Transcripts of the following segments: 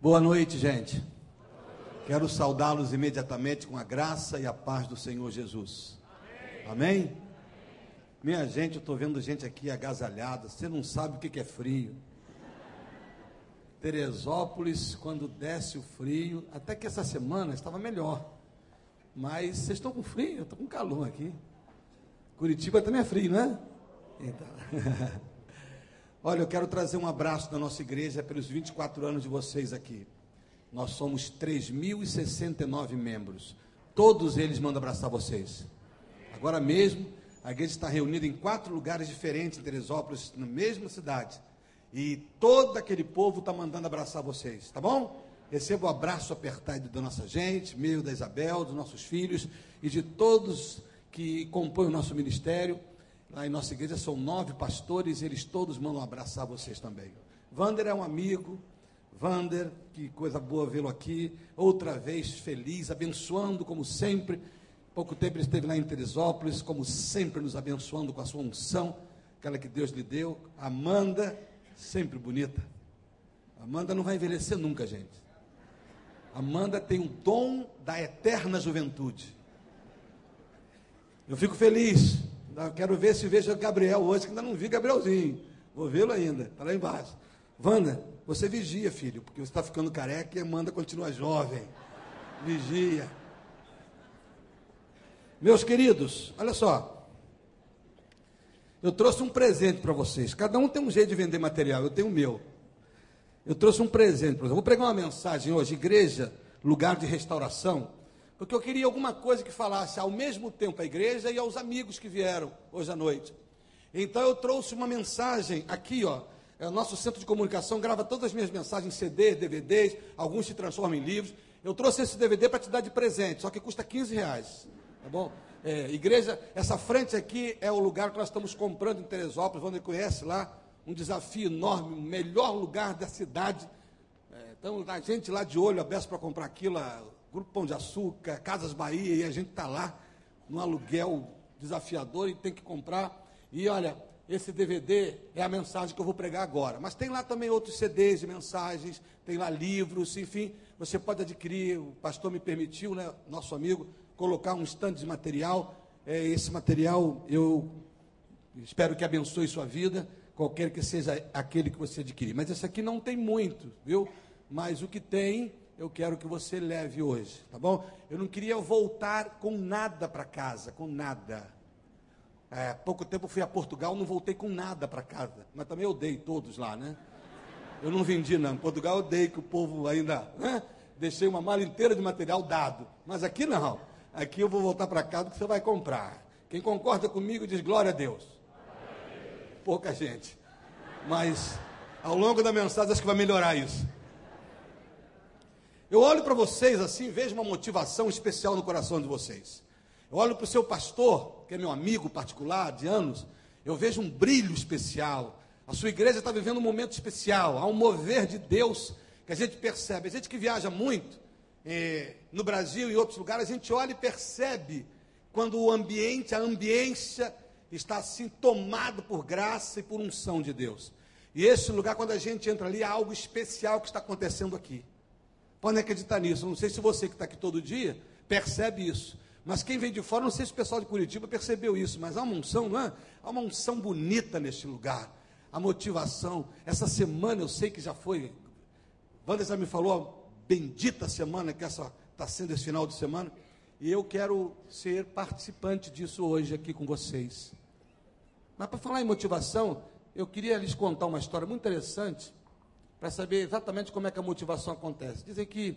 Boa noite, gente. Quero saudá-los imediatamente com a graça e a paz do Senhor Jesus. Amém? Minha gente, eu estou vendo gente aqui agasalhada. Você não sabe o que, que é frio. Teresópolis, quando desce o frio, até que essa semana estava melhor. Mas vocês estão com frio? Eu estou com calor aqui. Curitiba também é frio, né? Então. Olha, eu quero trazer um abraço da nossa igreja pelos 24 anos de vocês aqui. Nós somos 3.069 membros. Todos eles mandam abraçar vocês. Agora mesmo, a igreja está reunida em quatro lugares diferentes em Teresópolis, na mesma cidade. E todo aquele povo está mandando abraçar vocês, tá bom? Receba o abraço apertado da nossa gente, meu, da Isabel, dos nossos filhos e de todos que compõem o nosso ministério. Lá em nossa igreja são nove pastores, eles todos mandam abraçar vocês também. Vander é um amigo, Vander, que coisa boa vê-lo aqui, outra vez feliz, abençoando como sempre. Pouco tempo ele esteve lá em Teresópolis, como sempre nos abençoando com a sua unção, aquela que Deus lhe deu. Amanda, sempre bonita. Amanda não vai envelhecer nunca, gente. Amanda tem o dom da eterna juventude. Eu fico feliz quero ver se vejo Gabriel hoje, que ainda não vi Gabrielzinho. Vou vê-lo ainda, está lá embaixo. Wanda, você vigia, filho, porque você está ficando careca e Amanda continua jovem. Vigia. Meus queridos, olha só. Eu trouxe um presente para vocês. Cada um tem um jeito de vender material, eu tenho o meu. Eu trouxe um presente para vocês. vou pregar uma mensagem hoje, igreja, lugar de restauração porque eu queria alguma coisa que falasse ao mesmo tempo à igreja e aos amigos que vieram hoje à noite. Então eu trouxe uma mensagem aqui, ó. É, o nosso centro de comunicação grava todas as minhas mensagens em CD, DVDs, alguns se transformam em livros. Eu trouxe esse DVD para te dar de presente, só que custa 15 reais. Tá bom? É, igreja, essa frente aqui é o lugar que nós estamos comprando em Teresópolis, onde conhece lá, um desafio enorme, o melhor lugar da cidade. É, a gente lá de olho aberto para comprar aquilo, Grupo Pão de Açúcar, Casas Bahia, e a gente está lá no aluguel desafiador e tem que comprar. E olha, esse DVD é a mensagem que eu vou pregar agora. Mas tem lá também outros CDs de mensagens, tem lá livros, enfim, você pode adquirir. O pastor me permitiu, né, nosso amigo, colocar um stand de material. É, esse material eu espero que abençoe sua vida, qualquer que seja aquele que você adquirir. Mas esse aqui não tem muito, viu? Mas o que tem eu quero que você leve hoje, tá bom? Eu não queria voltar com nada para casa, com nada. É, pouco tempo fui a Portugal, não voltei com nada para casa, mas também eu dei todos lá, né? Eu não vendi, não. Em Portugal eu dei que o povo ainda. Né? Deixei uma mala inteira de material dado. Mas aqui não. Aqui eu vou voltar para casa que você vai comprar. Quem concorda comigo diz glória a Deus. Pouca gente. Mas ao longo da mensagem acho que vai melhorar isso. Eu olho para vocês assim, vejo uma motivação especial no coração de vocês. Eu olho para o seu pastor, que é meu amigo particular de anos, eu vejo um brilho especial. A sua igreja está vivendo um momento especial, há um mover de Deus que a gente percebe. A gente que viaja muito eh, no Brasil e em outros lugares, a gente olha e percebe quando o ambiente, a ambiência está assim tomado por graça e por unção de Deus. E esse lugar, quando a gente entra ali, há algo especial que está acontecendo aqui. Podem acreditar nisso. Não sei se você que está aqui todo dia percebe isso. Mas quem vem de fora, não sei se o pessoal de Curitiba percebeu isso, mas há uma unção, não é? Há uma unção bonita neste lugar. A motivação. Essa semana eu sei que já foi. Wanda já me falou, bendita semana que essa está sendo esse final de semana. E eu quero ser participante disso hoje aqui com vocês. Mas para falar em motivação, eu queria lhes contar uma história muito interessante para saber exatamente como é que a motivação acontece. Dizem que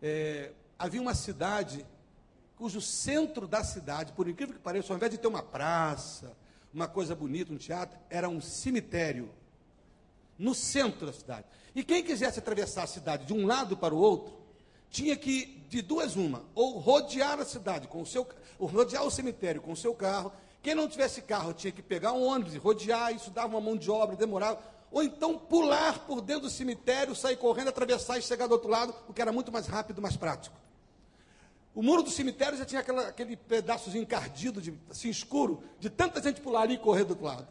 é, havia uma cidade cujo centro da cidade, por incrível que pareça, ao invés de ter uma praça, uma coisa bonita, um teatro, era um cemitério no centro da cidade. E quem quisesse atravessar a cidade de um lado para o outro, tinha que, de duas uma, ou rodear a cidade com o seu, ou rodear o cemitério com o seu carro. Quem não tivesse carro tinha que pegar um ônibus e rodear, isso dava uma mão de obra, demorava ou então pular por dentro do cemitério, sair correndo, atravessar e chegar do outro lado, o que era muito mais rápido, mais prático. O muro do cemitério já tinha aquela, aquele pedaçozinho encardido, de, assim escuro, de tanta gente pular ali e correr do outro lado.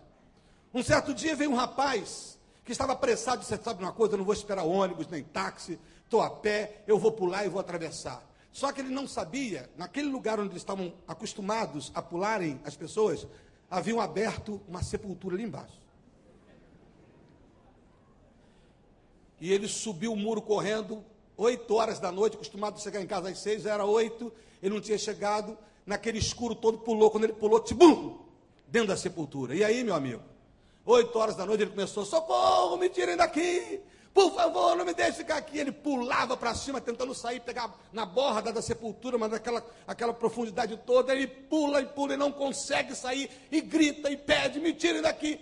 Um certo dia veio um rapaz que estava apressado, você sabe uma coisa, eu não vou esperar ônibus nem táxi, estou a pé, eu vou pular e vou atravessar. Só que ele não sabia, naquele lugar onde estavam acostumados a pularem as pessoas, haviam aberto uma sepultura ali embaixo. E ele subiu o muro correndo, oito horas da noite, acostumado a chegar em casa às seis, era oito, ele não tinha chegado, naquele escuro todo pulou, quando ele pulou, tibum, dentro da sepultura. E aí, meu amigo, oito horas da noite ele começou, socorro, me tirem daqui, por favor, não me deixe ficar aqui. Ele pulava para cima, tentando sair, pegar na borda da sepultura, mas naquela aquela profundidade toda. Ele pula e pula e não consegue sair, e grita e pede: me tirem daqui.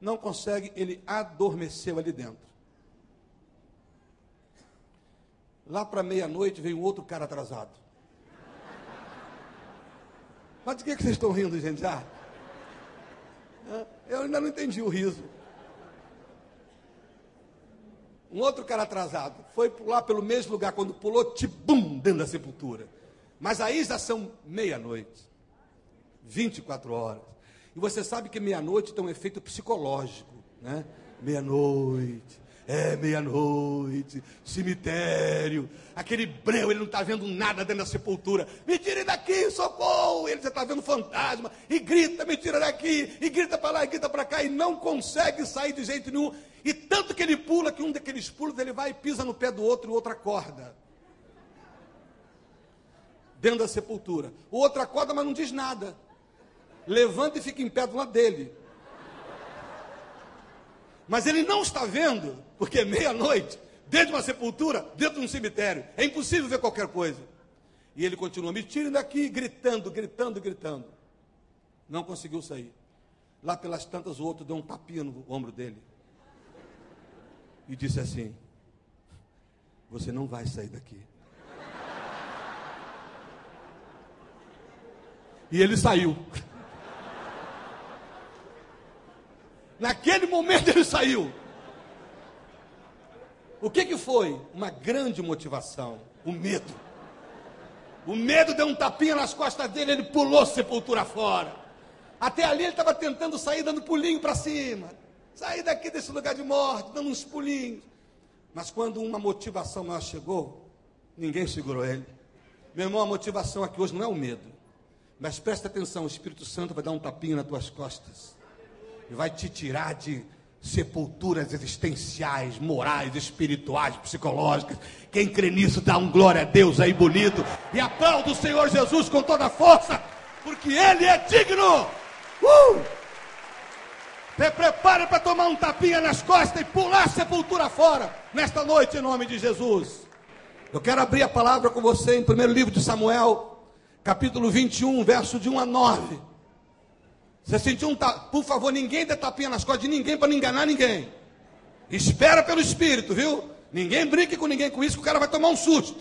Não consegue, ele adormeceu ali dentro. Lá para meia-noite veio outro cara atrasado. Mas de que, que vocês estão rindo, gente? Ah, eu ainda não entendi o riso. Um outro cara atrasado foi pular pelo mesmo lugar, quando pulou, tibum, dentro da sepultura. Mas aí já são meia-noite, 24 horas. E você sabe que meia-noite tem um efeito psicológico, né? Meia-noite, é meia-noite, cemitério, aquele breu, ele não está vendo nada dentro da sepultura. Me tire daqui, socorro! Ele já está vendo fantasma, e grita, me tira daqui, e grita para lá, e grita para cá, e não consegue sair de jeito nenhum. E tanto que ele pula que um daqueles pulos ele vai e pisa no pé do outro e o outro acorda. Dentro da sepultura. O outro acorda, mas não diz nada. Levanta e fica em pé do lado dele. Mas ele não está vendo, porque é meia-noite, dentro de uma sepultura, dentro de um cemitério. É impossível ver qualquer coisa. E ele continua, me tirem daqui, gritando, gritando, gritando. Não conseguiu sair. Lá pelas tantas, o outro deu um tapinha no ombro dele e disse assim: Você não vai sair daqui. E ele saiu. Naquele momento ele saiu. O que, que foi? Uma grande motivação: o medo. O medo deu um tapinha nas costas dele, ele pulou sepultura fora. Até ali ele estava tentando sair, dando pulinho para cima. Sair daqui desse lugar de morte, dando uns pulinhos. Mas quando uma motivação maior chegou, ninguém segurou ele. Meu irmão, a motivação aqui hoje não é o medo. Mas presta atenção, o Espírito Santo vai dar um tapinho nas tuas costas. E vai te tirar de sepulturas existenciais, morais, espirituais, psicológicas. Quem crê nisso, dá um glória a Deus aí bonito. E aplauda o Senhor Jesus com toda a força, porque Ele é digno. Uh! Se prepare para tomar um tapinha nas costas e pular a sepultura fora nesta noite, em nome de Jesus. Eu quero abrir a palavra com você em primeiro livro de Samuel, capítulo 21, verso de 1 a 9. Você sentiu um tapinha? Por favor, ninguém dê tapinha nas costas de ninguém para não enganar ninguém. Espera pelo Espírito, viu? Ninguém brinque com ninguém com isso, que o cara vai tomar um susto.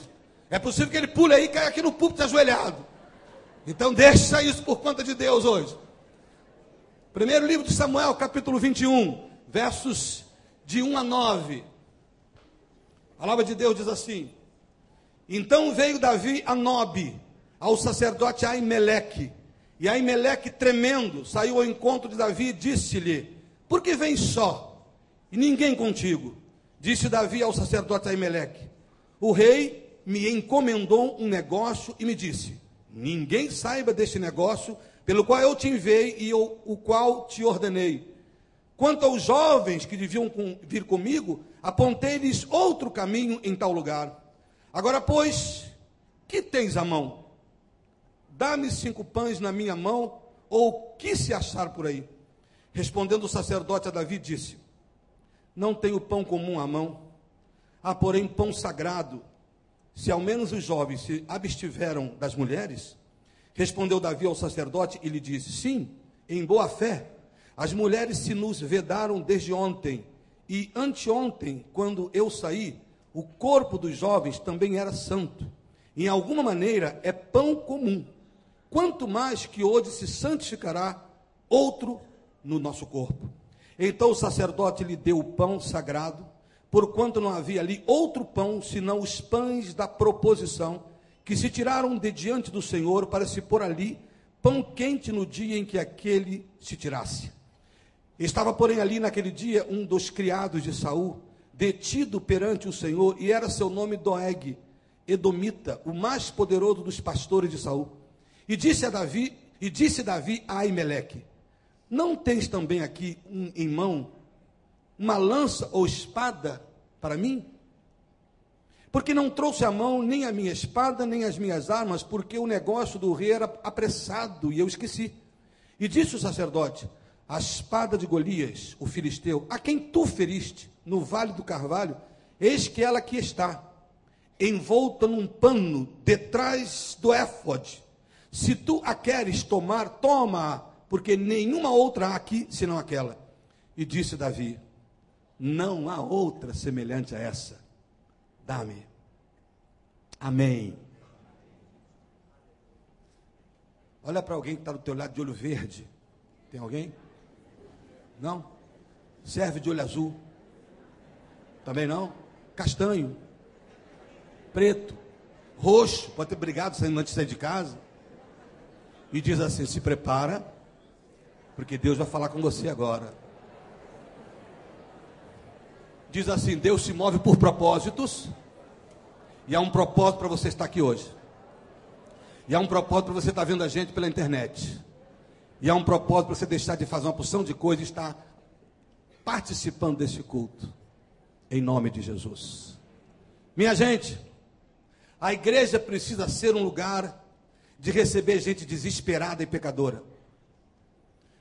É possível que ele pule aí e caia aqui no púlpito ajoelhado. Então deixa isso por conta de Deus hoje. Primeiro livro de Samuel, capítulo 21, versos de 1 a 9. A palavra de Deus diz assim: Então veio Davi a Nobe, ao sacerdote Aimeleque, e Aimeleque, tremendo, saiu ao encontro de Davi e disse-lhe: Por que vens só? E ninguém contigo? Disse Davi ao sacerdote Aimeleque: O rei me encomendou um negócio e me disse: Ninguém saiba deste negócio pelo qual eu te enviei e eu, o qual te ordenei. Quanto aos jovens que deviam com, vir comigo, apontei-lhes outro caminho em tal lugar. Agora, pois, que tens à mão? Dá-me cinco pães na minha mão, ou que se achar por aí? Respondendo o sacerdote a Davi, disse: Não tenho pão comum à mão, há porém pão sagrado. Se ao menos os jovens se abstiveram das mulheres, Respondeu Davi ao sacerdote e lhe disse: Sim, em boa fé. As mulheres se nos vedaram desde ontem, e anteontem, quando eu saí, o corpo dos jovens também era santo. Em alguma maneira é pão comum. Quanto mais que hoje se santificará outro no nosso corpo. Então o sacerdote lhe deu o pão sagrado, porquanto não havia ali outro pão senão os pães da proposição que se tiraram de diante do Senhor para se pôr ali pão quente no dia em que aquele se tirasse. Estava, porém, ali naquele dia um dos criados de Saul, detido perante o Senhor, e era seu nome Doeg, Edomita, o mais poderoso dos pastores de Saul. E disse a Davi, e disse Davi a Aimeleque: Não tens também aqui um, em mão uma lança ou espada para mim? Porque não trouxe à mão nem a minha espada, nem as minhas armas, porque o negócio do rei era apressado e eu esqueci. E disse o sacerdote: A espada de Golias, o filisteu, a quem tu feriste no vale do carvalho, eis que ela aqui está, envolta num pano detrás do éfode. Se tu a queres tomar, toma-a, porque nenhuma outra há aqui senão aquela. E disse Davi: Não há outra semelhante a essa. Dá-me. Amém. Olha para alguém que está do teu lado de olho verde. Tem alguém? Não? Serve de olho azul. Também não? Castanho. Preto. Roxo. Pode ter brigado saindo antes de sair de casa. E diz assim: se prepara, porque Deus vai falar com você agora. Diz assim: Deus se move por propósitos. E há um propósito para você estar aqui hoje. E há um propósito para você estar vendo a gente pela internet. E há um propósito para você deixar de fazer uma porção de coisas e estar participando desse culto. Em nome de Jesus. Minha gente, a igreja precisa ser um lugar de receber gente desesperada e pecadora.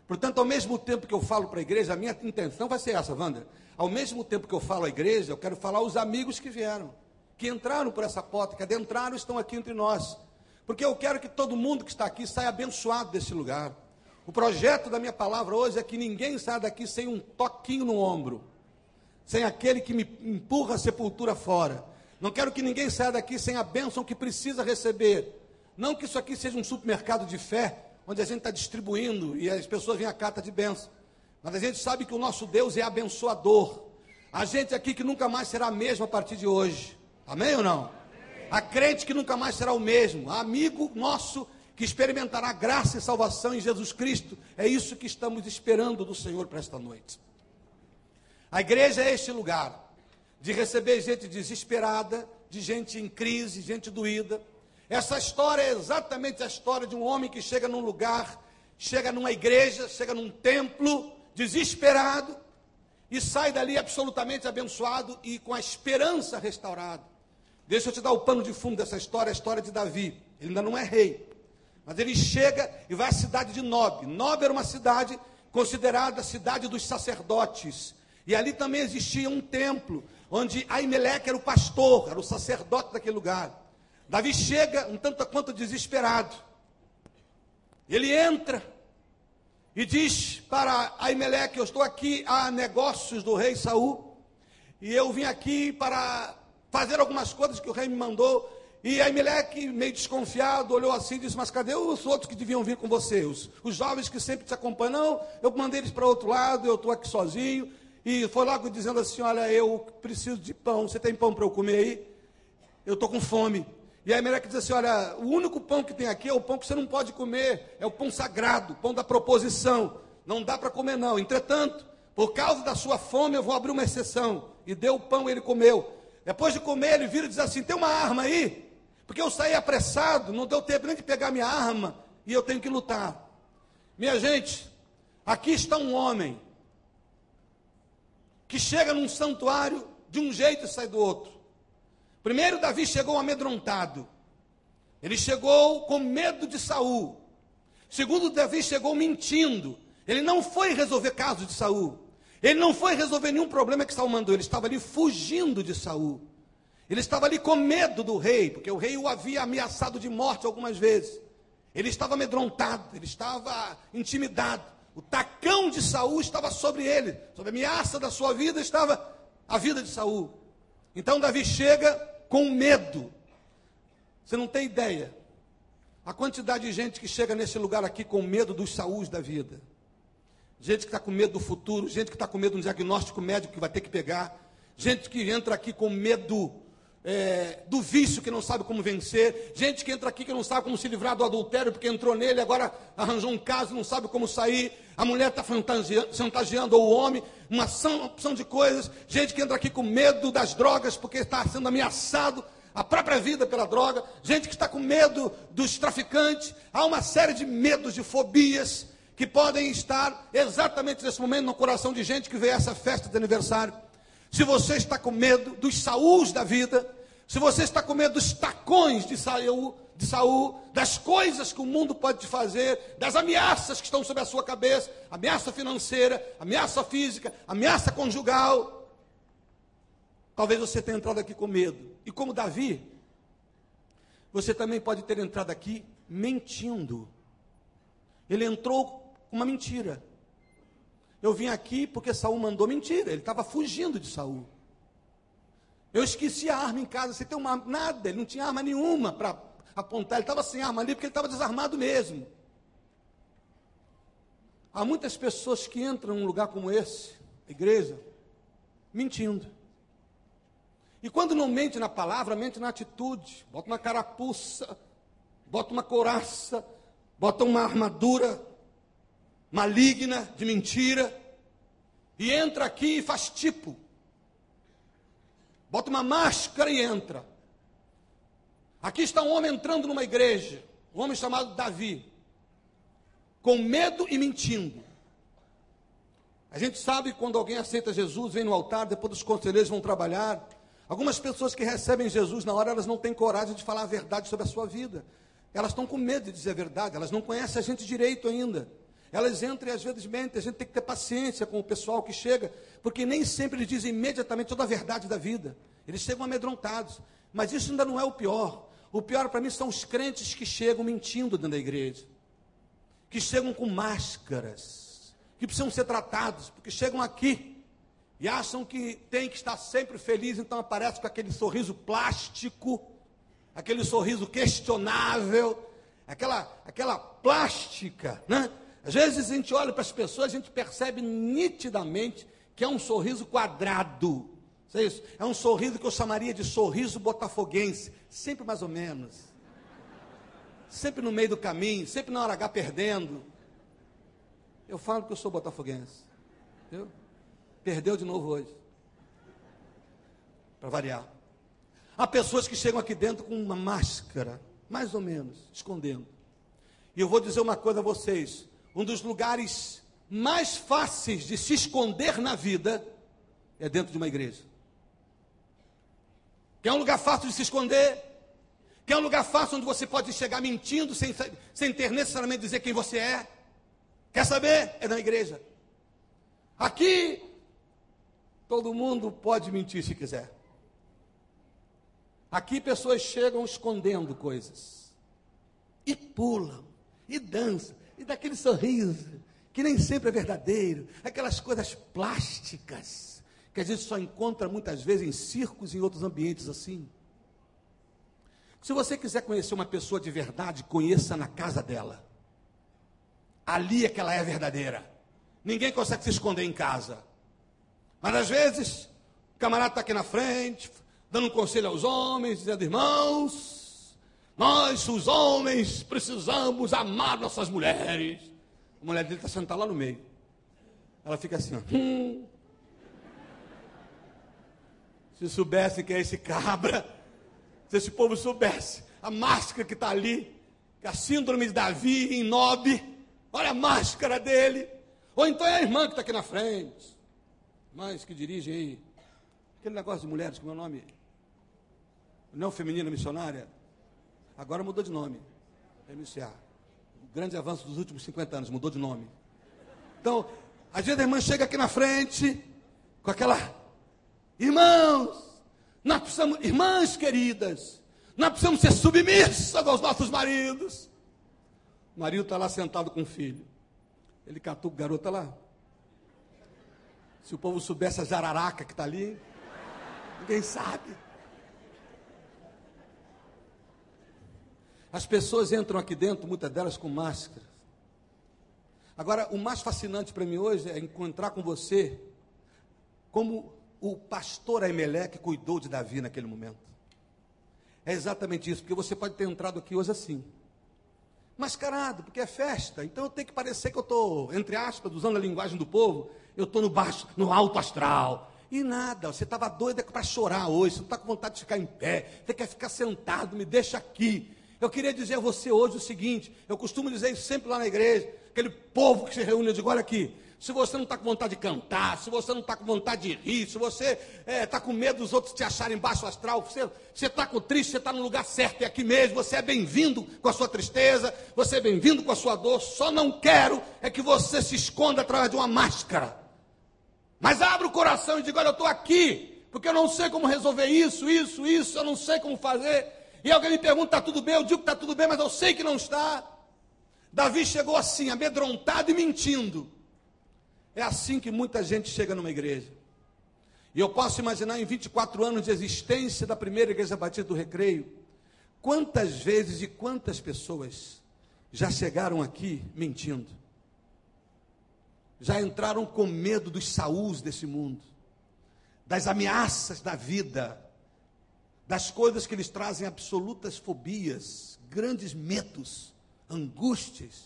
Portanto, ao mesmo tempo que eu falo para a igreja, a minha intenção vai ser essa, Wander. Ao mesmo tempo que eu falo à igreja, eu quero falar aos amigos que vieram, que entraram por essa porta, que adentraram e estão aqui entre nós. Porque eu quero que todo mundo que está aqui saia abençoado desse lugar. O projeto da minha palavra hoje é que ninguém saia daqui sem um toquinho no ombro, sem aquele que me empurra a sepultura fora. Não quero que ninguém saia daqui sem a bênção que precisa receber. Não que isso aqui seja um supermercado de fé, onde a gente está distribuindo e as pessoas vêm a carta de bênção. Mas a gente sabe que o nosso Deus é abençoador. A gente aqui que nunca mais será a mesma a partir de hoje. Amém ou não? A crente que nunca mais será o mesmo. Amigo nosso que experimentará graça e salvação em Jesus Cristo. É isso que estamos esperando do Senhor para esta noite. A igreja é este lugar de receber gente desesperada, de gente em crise, gente doída essa história é exatamente a história de um homem que chega num lugar, chega numa igreja, chega num templo, desesperado, e sai dali absolutamente abençoado e com a esperança restaurada. Deixa eu te dar o pano de fundo dessa história, a história de Davi. Ele ainda não é rei, mas ele chega e vai à cidade de Nob. Nob era uma cidade considerada a cidade dos sacerdotes. E ali também existia um templo, onde Aimeleque era o pastor, era o sacerdote daquele lugar. Davi chega um tanto quanto desesperado. Ele entra e diz para Aimeleque: Eu estou aqui a negócios do rei Saul, e eu vim aqui para fazer algumas coisas que o rei me mandou. E Aimeleque, meio desconfiado, olhou assim e disse: Mas cadê os outros que deviam vir com você? Os, os jovens que sempre te acompanham? Não, eu mandei eles para outro lado, eu estou aqui sozinho. E foi logo dizendo assim: Olha, eu preciso de pão, você tem pão para eu comer aí? Eu estou com fome. E aí Meleque diz assim: olha, o único pão que tem aqui é o pão que você não pode comer, é o pão sagrado, pão da proposição. Não dá para comer, não. Entretanto, por causa da sua fome, eu vou abrir uma exceção. E deu o pão e ele comeu. Depois de comer, ele vira e diz assim: tem uma arma aí? Porque eu saí apressado, não deu tempo nem de pegar minha arma, e eu tenho que lutar. Minha gente, aqui está um homem que chega num santuário de um jeito e sai do outro. Primeiro, Davi chegou amedrontado. Ele chegou com medo de Saul. Segundo, Davi chegou mentindo. Ele não foi resolver caso de Saul. Ele não foi resolver nenhum problema que Saul mandou. Ele estava ali fugindo de Saul. Ele estava ali com medo do rei, porque o rei o havia ameaçado de morte algumas vezes. Ele estava amedrontado, ele estava intimidado. O tacão de Saul estava sobre ele, sobre a ameaça da sua vida estava a vida de Saul. Então Davi chega com medo. Você não tem ideia. A quantidade de gente que chega nesse lugar aqui com medo dos saús da vida. Gente que está com medo do futuro, gente que está com medo de um diagnóstico médico que vai ter que pegar. Gente que entra aqui com medo é, do vício que não sabe como vencer, gente que entra aqui que não sabe como se livrar do adultério porque entrou nele, agora arranjou um caso, não sabe como sair, a mulher está chantageando, ou o homem, uma opção de coisas, gente que entra aqui com medo das drogas porque está sendo ameaçado a própria vida pela droga, gente que está com medo dos traficantes, há uma série de medos, de fobias que podem estar exatamente nesse momento no coração de gente que vê essa festa de aniversário. Se você está com medo dos Saúls da vida, se você está com medo dos tacões de Saul, de Saul, das coisas que o mundo pode te fazer, das ameaças que estão sobre a sua cabeça, ameaça financeira, ameaça física, ameaça conjugal. Talvez você tenha entrado aqui com medo. E como Davi, você também pode ter entrado aqui mentindo. Ele entrou com uma mentira. Eu vim aqui porque Saul mandou mentira. Ele estava fugindo de Saul. Eu esqueci a arma em casa. Você tem uma nada? Ele não tinha arma nenhuma para apontar. Ele estava sem arma ali porque ele estava desarmado mesmo. Há muitas pessoas que entram num lugar como esse, igreja, mentindo. E quando não mente na palavra, mente na atitude. Bota uma carapuça, bota uma coraça, bota uma armadura maligna, de mentira, e entra aqui e faz tipo. Bota uma máscara e entra. Aqui está um homem entrando numa igreja, um homem chamado Davi, com medo e mentindo. A gente sabe que quando alguém aceita Jesus, vem no altar, depois os conselheiros vão trabalhar. Algumas pessoas que recebem Jesus na hora, elas não têm coragem de falar a verdade sobre a sua vida. Elas estão com medo de dizer a verdade, elas não conhecem a gente direito ainda. Elas entram e às vezes mentem, a gente tem que ter paciência com o pessoal que chega, porque nem sempre eles dizem imediatamente toda a verdade da vida. Eles chegam amedrontados. Mas isso ainda não é o pior. O pior para mim são os crentes que chegam mentindo dentro da igreja, que chegam com máscaras, que precisam ser tratados, porque chegam aqui e acham que tem que estar sempre feliz, então aparece com aquele sorriso plástico, aquele sorriso questionável, aquela, aquela plástica, né? Às vezes a gente olha para as pessoas, a gente percebe nitidamente que é um sorriso quadrado. É isso? É um sorriso que eu chamaria de sorriso botafoguense, sempre mais ou menos. Sempre no meio do caminho, sempre na hora H perdendo. Eu falo que eu sou botafoguense. Perdeu de novo hoje. Para variar. Há pessoas que chegam aqui dentro com uma máscara, mais ou menos, escondendo. E eu vou dizer uma coisa a vocês: um dos lugares mais fáceis de se esconder na vida é dentro de uma igreja. Quer um lugar fácil de se esconder? Quer um lugar fácil onde você pode chegar mentindo sem, sem ter necessariamente dizer quem você é? Quer saber? É na igreja. Aqui, todo mundo pode mentir se quiser. Aqui pessoas chegam escondendo coisas. E pulam, e dançam, e daquele sorriso, que nem sempre é verdadeiro, aquelas coisas plásticas, que a gente só encontra muitas vezes em circos e em outros ambientes assim. Se você quiser conhecer uma pessoa de verdade, conheça na casa dela. Ali é que ela é verdadeira. Ninguém consegue se esconder em casa. Mas às vezes, o camarada está aqui na frente, dando um conselho aos homens, dizendo: irmãos, nós, os homens, precisamos amar nossas mulheres. A mulher dele está sentada lá no meio. Ela fica assim, ó. Hum. Se soubesse que é esse cabra, se esse povo soubesse a máscara que está ali, que é a síndrome de Davi em Nob, olha a máscara dele. Ou então é a irmã que está aqui na frente. Mas que dirigem aí. Aquele negócio de mulheres, como é o nome? Não feminina missionária? Agora mudou de nome. MCA. O grande avanço dos últimos 50 anos, mudou de nome. Então, às vezes a irmã chega aqui na frente, com aquela. Irmãos, nós precisamos, irmãs queridas, nós precisamos ser submissas aos nossos maridos. O marido está lá sentado com o filho. Ele catou o garoto lá. Se o povo soubesse a jararaca que está ali, ninguém sabe. As pessoas entram aqui dentro, muitas delas com máscaras. Agora, o mais fascinante para mim hoje é encontrar com você como o pastor Aimeleque cuidou de Davi naquele momento. É exatamente isso, porque você pode ter entrado aqui hoje assim. Mascarado, porque é festa. Então eu tenho que parecer que eu estou, entre aspas, usando a linguagem do povo, eu estou no baixo, no alto astral. E nada, você estava doido para chorar hoje, você não está com vontade de ficar em pé, você quer ficar sentado, me deixa aqui. Eu queria dizer a você hoje o seguinte: eu costumo dizer isso sempre lá na igreja, aquele povo que se reúne, eu digo, olha aqui, se você não está com vontade de cantar, se você não está com vontade de rir, se você está é, tá com medo dos outros te acharem baixo astral, você está com triste, você está no lugar certo, é aqui mesmo, você é bem-vindo com a sua tristeza, você é bem-vindo com a sua dor, só não quero é que você se esconda através de uma máscara. Mas abra o coração e diga, olha, eu estou aqui, porque eu não sei como resolver isso, isso, isso, eu não sei como fazer. E alguém me pergunta, está tudo bem? Eu digo que está tudo bem, mas eu sei que não está. Davi chegou assim, amedrontado e mentindo. É assim que muita gente chega numa igreja. E eu posso imaginar em 24 anos de existência da primeira igreja batista do Recreio, quantas vezes e quantas pessoas já chegaram aqui mentindo. Já entraram com medo dos saús desse mundo, das ameaças da vida, das coisas que lhes trazem absolutas fobias, grandes medos, angústias,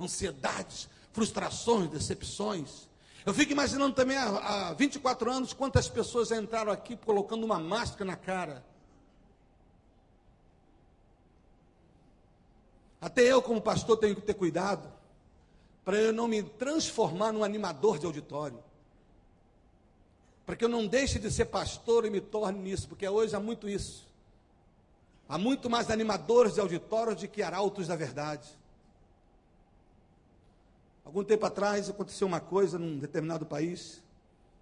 ansiedades, frustrações, decepções. Eu fico imaginando também há, há 24 anos quantas pessoas entraram aqui colocando uma máscara na cara. Até eu, como pastor, tenho que ter cuidado para eu não me transformar num animador de auditório. Para que eu não deixe de ser pastor e me torne nisso, porque hoje há muito isso. Há muito mais animadores de auditório do que arautos da verdade. Algum tempo atrás aconteceu uma coisa num determinado país,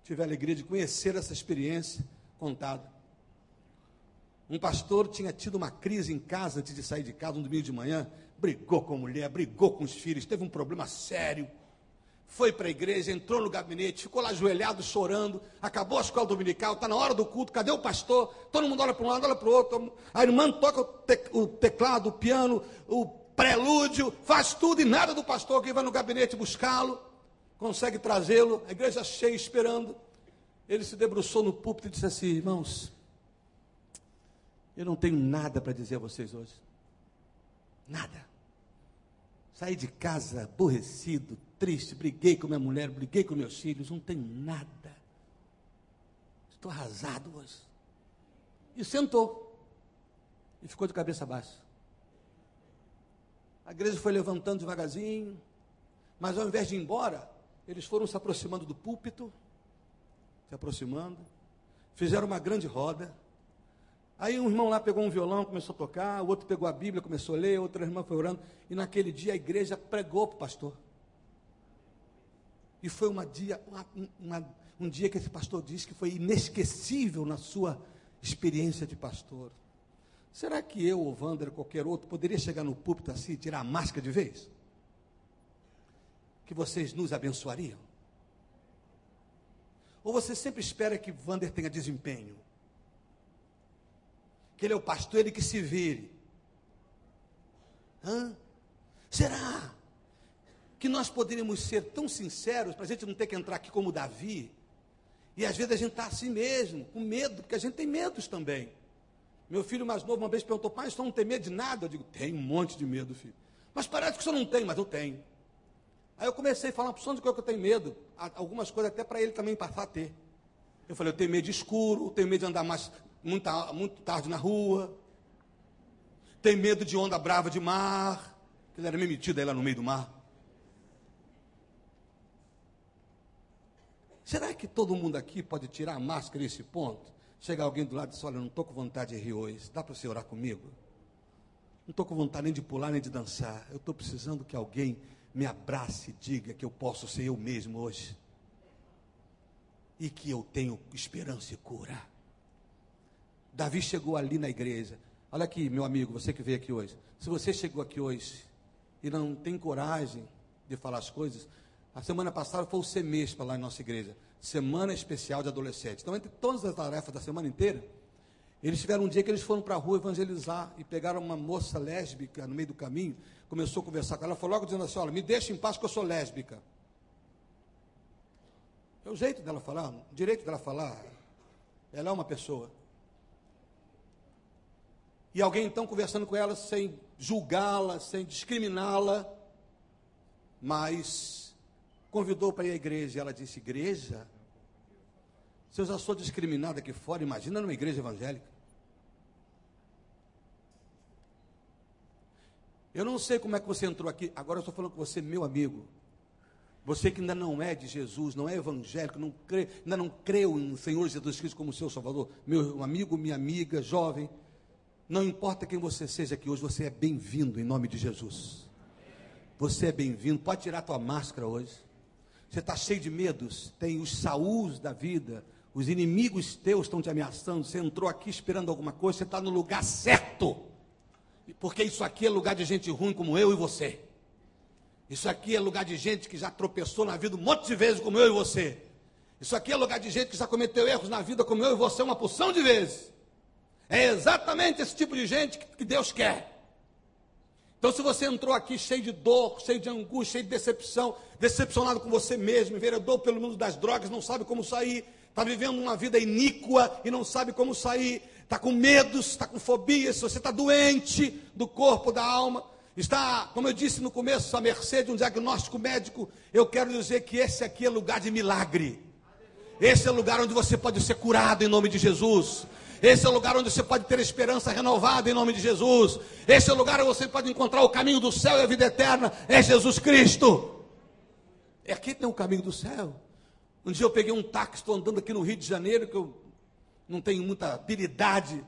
tive a alegria de conhecer essa experiência contada. Um pastor tinha tido uma crise em casa antes de sair de casa, um domingo de manhã, brigou com a mulher, brigou com os filhos, teve um problema sério. Foi para a igreja, entrou no gabinete, ficou lá ajoelhado, chorando. Acabou a escola dominical, está na hora do culto, cadê o pastor? Todo mundo olha para um lado, olha para o outro. A irmã toca o teclado, o piano, o prelúdio, faz tudo e nada do pastor que vai no gabinete buscá-lo, consegue trazê-lo, a igreja cheia esperando. Ele se debruçou no púlpito e disse assim: Irmãos, eu não tenho nada para dizer a vocês hoje. Nada. Saí de casa aborrecido, triste, briguei com minha mulher, briguei com meus filhos, não tenho nada. Estou arrasado hoje. E sentou. E ficou de cabeça baixa. A igreja foi levantando devagarzinho, mas ao invés de ir embora, eles foram se aproximando do púlpito, se aproximando, fizeram uma grande roda. Aí um irmão lá pegou um violão, começou a tocar, o outro pegou a Bíblia, começou a ler, outra irmã foi orando, e naquele dia a igreja pregou para o pastor. E foi uma dia, uma, uma, um dia que esse pastor disse que foi inesquecível na sua experiência de pastor. Será que eu, ou Wander, qualquer outro, poderia chegar no púlpito assim e tirar a máscara de vez? Que vocês nos abençoariam? Ou você sempre espera que Wander tenha desempenho? Que ele é o pastor, ele que se vire. Hã? Será que nós poderíamos ser tão sinceros para a gente não ter que entrar aqui como Davi? E às vezes a gente está assim mesmo, com medo, porque a gente tem medos também. Meu filho mais novo uma vez perguntou, pai, você não tem medo de nada? Eu digo, tenho um monte de medo, filho. Mas parece que o senhor não tem, mas eu tenho. Aí eu comecei a falar para o senhor de que eu tenho medo. Algumas coisas até para ele também passar a ter. Eu falei, eu tenho medo de escuro, tenho medo de andar mais, muito, muito tarde na rua. Tenho medo de onda brava de mar. Ele era meio metido aí lá no meio do mar. Será que todo mundo aqui pode tirar a máscara nesse ponto? Chega alguém do lado e diz: Olha, não estou com vontade de rir hoje. Dá para você orar comigo? Não estou com vontade nem de pular nem de dançar. Eu estou precisando que alguém me abrace e diga que eu posso ser eu mesmo hoje. E que eu tenho esperança e cura. Davi chegou ali na igreja. Olha aqui, meu amigo, você que veio aqui hoje. Se você chegou aqui hoje e não tem coragem de falar as coisas, a semana passada foi o semestre lá em nossa igreja semana especial de adolescentes. Então, entre todas as tarefas da semana inteira, eles tiveram um dia que eles foram para a rua evangelizar e pegaram uma moça lésbica no meio do caminho, começou a conversar com ela, falou logo dizendo assim: Olha, me deixa em paz que eu sou lésbica. É o jeito dela falar, o direito dela falar. Ela é uma pessoa. E alguém então conversando com ela sem julgá-la, sem discriminá-la, mas convidou para ir à igreja. E ela disse: Igreja? Se eu já sou discriminada aqui fora, imagina numa igreja evangélica. Eu não sei como é que você entrou aqui, agora eu estou falando com você, meu amigo. Você que ainda não é de Jesus, não é evangélico, não crê, ainda não creu em Senhor Jesus Cristo como seu Salvador, meu amigo, minha amiga, jovem, não importa quem você seja aqui hoje, você é bem-vindo em nome de Jesus. Você é bem-vindo, pode tirar tua máscara hoje. Você está cheio de medos, tem os saús da vida, os inimigos teus estão te ameaçando. Você entrou aqui esperando alguma coisa, você está no lugar certo, porque isso aqui é lugar de gente ruim como eu e você. Isso aqui é lugar de gente que já tropeçou na vida um monte de vezes, como eu e você. Isso aqui é lugar de gente que já cometeu erros na vida, como eu e você, uma porção de vezes. É exatamente esse tipo de gente que Deus quer. Então, se você entrou aqui cheio de dor, cheio de angústia, cheio de decepção, decepcionado com você mesmo, enveredou pelo mundo das drogas, não sabe como sair, está vivendo uma vida iníqua e não sabe como sair, está com medos, está com fobias, você está doente do corpo, da alma, está, como eu disse no começo, à mercê de um diagnóstico médico, eu quero dizer que esse aqui é lugar de milagre. Esse é o lugar onde você pode ser curado em nome de Jesus. Esse é o lugar onde você pode ter esperança renovada em nome de Jesus. Esse é o lugar onde você pode encontrar o caminho do céu e a vida eterna. É Jesus Cristo. É aqui que tem o caminho do céu. Um dia eu peguei um táxi, estou andando aqui no Rio de Janeiro, que eu não tenho muita habilidade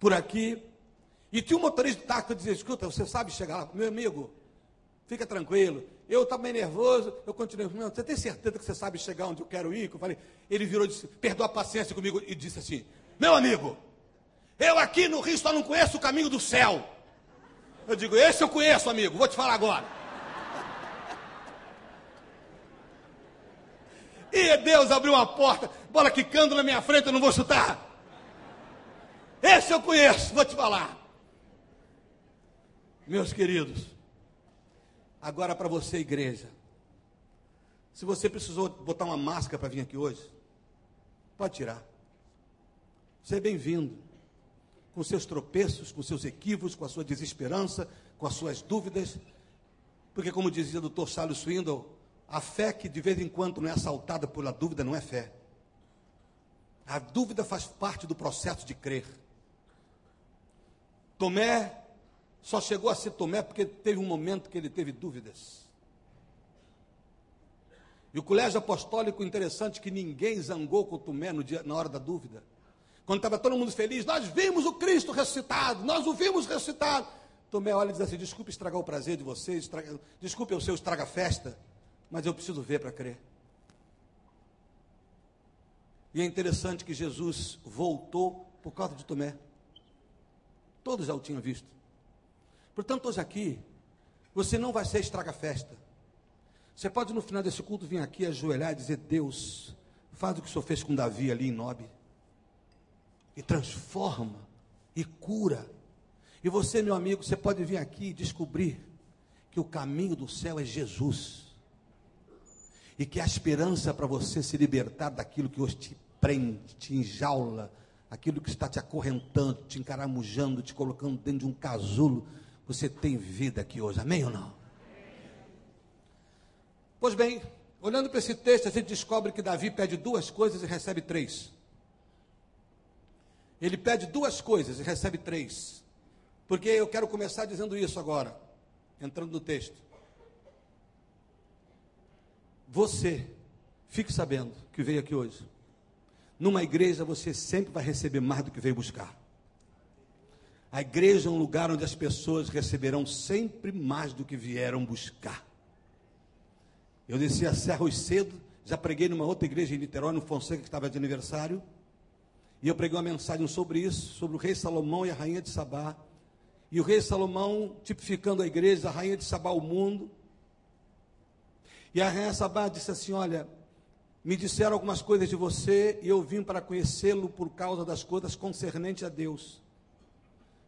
por aqui. E tinha um motorista de táxi que dizia: Escuta, você sabe chegar lá? Meu amigo, fica tranquilo. Eu estava meio nervoso, eu continuei. Meu, você tem certeza que você sabe chegar onde eu quero ir? Eu falei, ele virou e disse: Perdoa a paciência comigo. E disse assim: Meu amigo, eu aqui no Rio só não conheço o caminho do céu. Eu digo: Esse eu conheço, amigo, vou te falar agora. E Deus abriu uma porta, bola quicando na minha frente, eu não vou chutar. Esse eu conheço, vou te falar. Meus queridos, agora para você, igreja. Se você precisou botar uma máscara para vir aqui hoje, pode tirar. É bem-vindo. Com seus tropeços, com seus equívocos, com a sua desesperança, com as suas dúvidas. Porque, como dizia o Dr. Salles Swindle, a fé que de vez em quando não é assaltada pela dúvida não é fé. A dúvida faz parte do processo de crer. Tomé só chegou a ser Tomé porque teve um momento que ele teve dúvidas. E o colégio apostólico, interessante que ninguém zangou com Tomé dia, na hora da dúvida. Quando estava todo mundo feliz, nós vimos o Cristo ressuscitado, nós o vimos ressuscitado. Tomé olha e diz assim: desculpe estragar o prazer de vocês, estraga, desculpe o seu estraga-festa, mas eu preciso ver para crer. E é interessante que Jesus voltou por causa de Tomé. Todos já o tinham visto. Portanto, hoje aqui, você não vai ser estraga-festa. Você pode no final desse culto vir aqui ajoelhar e dizer: Deus, faz o que o Senhor fez com Davi ali em Nob. E transforma, e cura. E você, meu amigo, você pode vir aqui e descobrir que o caminho do céu é Jesus. E que a esperança para você se libertar daquilo que hoje te prende, te enjaula, aquilo que está te acorrentando, te encaramujando, te colocando dentro de um casulo você tem vida aqui hoje, amém ou não? Pois bem, olhando para esse texto, a gente descobre que Davi pede duas coisas e recebe três. Ele pede duas coisas e recebe três. Porque eu quero começar dizendo isso agora, entrando no texto. Você, fique sabendo que veio aqui hoje. Numa igreja você sempre vai receber mais do que veio buscar. A igreja é um lugar onde as pessoas receberão sempre mais do que vieram buscar. Eu desci a Serra hoje cedo, já preguei numa outra igreja em Niterói, no Fonseca, que estava de aniversário. E eu preguei uma mensagem sobre isso, sobre o rei Salomão e a rainha de Sabá. E o rei Salomão tipificando a igreja, a rainha de Sabá o mundo. E a rainha Sabá disse assim: Olha, me disseram algumas coisas de você e eu vim para conhecê-lo por causa das coisas concernentes a Deus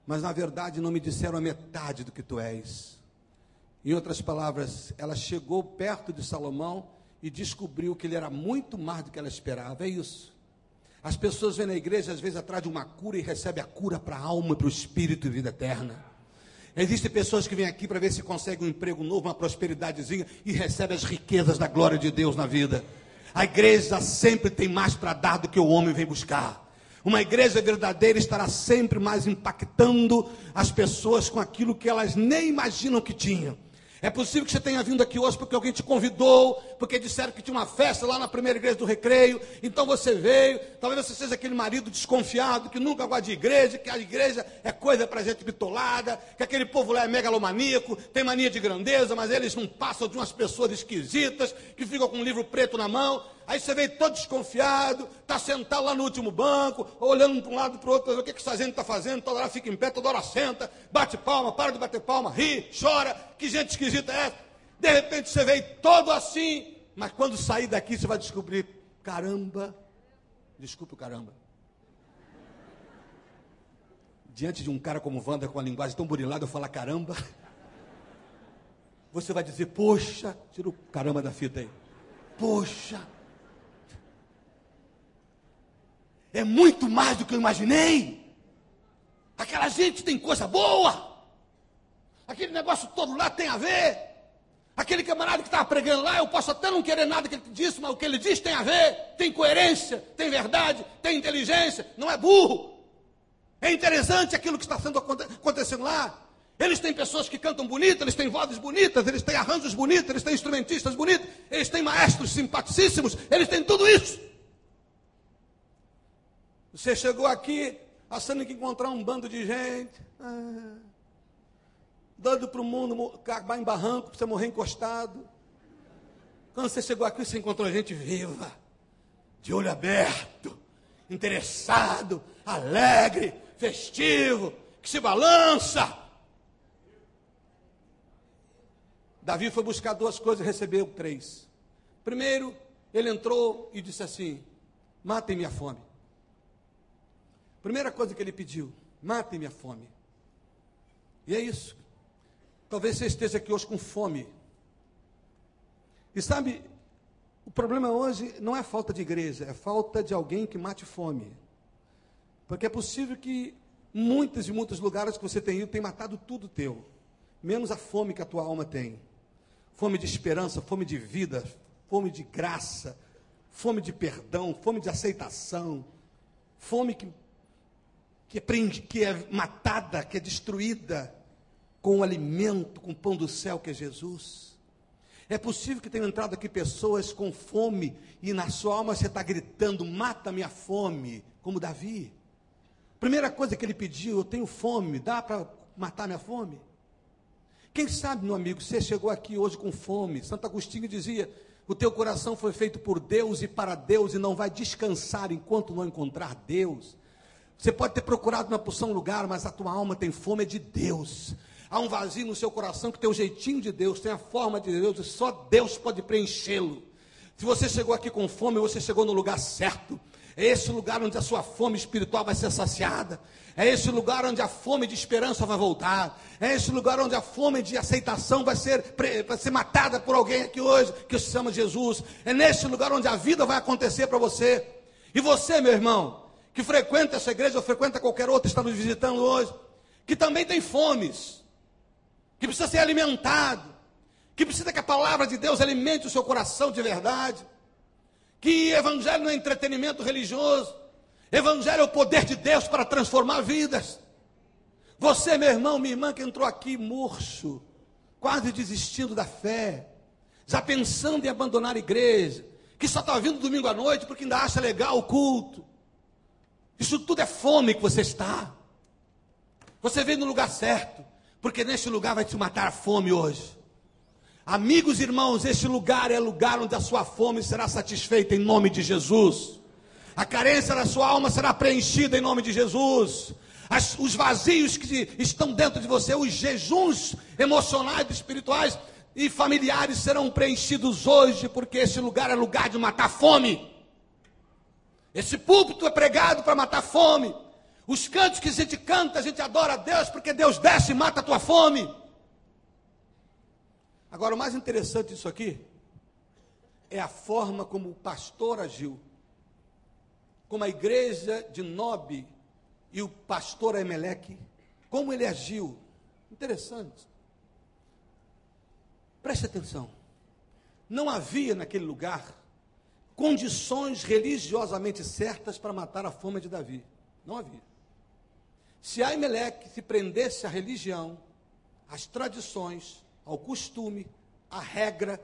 mas na verdade não me disseram a metade do que tu és. Em outras palavras, ela chegou perto de Salomão e descobriu que ele era muito mais do que ela esperava. É isso. As pessoas vêm na igreja, às vezes, atrás de uma cura e recebem a cura para a alma, para o espírito e vida eterna. Existem pessoas que vêm aqui para ver se conseguem um emprego novo, uma prosperidadezinha e recebem as riquezas da glória de Deus na vida. A igreja sempre tem mais para dar do que o homem vem buscar. Uma igreja verdadeira estará sempre mais impactando as pessoas com aquilo que elas nem imaginam que tinham. É possível que você tenha vindo aqui hoje porque alguém te convidou, porque disseram que tinha uma festa lá na primeira igreja do recreio, então você veio. Talvez você seja aquele marido desconfiado que nunca gosta de igreja, que a igreja é coisa para gente bitolada, que aquele povo lá é megalomaníaco, tem mania de grandeza, mas eles não passam de umas pessoas esquisitas que ficam com um livro preto na mão. Aí você veio todo desconfiado, está sentado lá no último banco, olhando para um lado para o outro, o que, que essa gente está fazendo? Toda hora fica em pé, toda hora senta, bate palma, para de bater palma, ri, chora, que gente esquisita é essa? De repente você veio todo assim, mas quando sair daqui você vai descobrir, caramba, desculpe o caramba. Diante de um cara como Wanda, com a linguagem tão burilada, eu falar caramba, você vai dizer, poxa, tira o caramba da fita aí. Poxa, é muito mais do que eu imaginei. Aquela gente tem coisa boa. Aquele negócio todo lá tem a ver. Aquele camarada que estava pregando lá, eu posso até não querer nada que ele disse, mas o que ele diz tem a ver, tem coerência, tem verdade, tem inteligência, não é burro. É interessante aquilo que está sendo acontecendo lá. Eles têm pessoas que cantam bonito, eles têm vozes bonitas, eles têm arranjos bonitos, eles têm instrumentistas bonitos, eles têm maestros simpaticíssimos, eles têm tudo isso. Você chegou aqui achando que encontrar um bando de gente. Ah, doido para o mundo acabar em barranco, para você morrer encostado. Quando você chegou aqui, você encontrou gente viva, de olho aberto, interessado, alegre, festivo, que se balança. Davi foi buscar duas coisas e recebeu três. Primeiro, ele entrou e disse assim: matem minha fome. Primeira coisa que ele pediu: matem minha fome. E é isso. Talvez você esteja aqui hoje com fome. E sabe, o problema hoje não é falta de igreja, é falta de alguém que mate fome. Porque é possível que muitos e muitos lugares que você tem ido tem matado tudo teu, menos a fome que a tua alma tem. Fome de esperança, fome de vida, fome de graça, fome de perdão, fome de aceitação, fome que que é, prende, que é matada, que é destruída com o alimento, com o pão do céu que é Jesus. É possível que tenham entrado aqui pessoas com fome e na sua alma você está gritando: mata minha fome, como Davi. Primeira coisa que ele pediu: eu tenho fome, dá para matar minha fome? Quem sabe, meu amigo, você chegou aqui hoje com fome. Santo Agostinho dizia: o teu coração foi feito por Deus e para Deus e não vai descansar enquanto não encontrar Deus. Você pode ter procurado uma porção lugar, mas a tua alma tem fome de Deus. Há um vazio no seu coração que tem o jeitinho de Deus, tem a forma de Deus, e só Deus pode preenchê-lo. Se você chegou aqui com fome, você chegou no lugar certo. É esse lugar onde a sua fome espiritual vai ser saciada. É esse lugar onde a fome de esperança vai voltar. É esse lugar onde a fome de aceitação vai ser, vai ser matada por alguém aqui hoje, que se chama Jesus. É nesse lugar onde a vida vai acontecer para você. E você, meu irmão, que frequenta essa igreja ou frequenta qualquer outra, está nos visitando hoje, que também tem fomes, que precisa ser alimentado, que precisa que a palavra de Deus alimente o seu coração de verdade, que evangelho não é entretenimento religioso, evangelho é o poder de Deus para transformar vidas. Você, meu irmão, minha irmã, que entrou aqui murcho, quase desistindo da fé, já pensando em abandonar a igreja, que só está vindo domingo à noite porque ainda acha legal o culto, isso tudo é fome que você está. Você veio no lugar certo, porque neste lugar vai te matar a fome hoje. Amigos e irmãos, este lugar é lugar onde a sua fome será satisfeita em nome de Jesus. A carência da sua alma será preenchida em nome de Jesus. As, os vazios que estão dentro de você, os jejuns emocionais, espirituais e familiares serão preenchidos hoje, porque esse lugar é lugar de matar fome. Esse púlpito é pregado para matar fome. Os cantos que a gente canta, a gente adora a Deus, porque Deus desce e mata a tua fome. Agora, o mais interessante disso aqui é a forma como o pastor agiu. como a igreja de Nob e o pastor Emeleque, como ele agiu. Interessante. Preste atenção. Não havia naquele lugar condições religiosamente certas para matar a fome de Davi. Não havia. Se Aimeleque se prendesse à religião, às tradições, ao costume, à regra,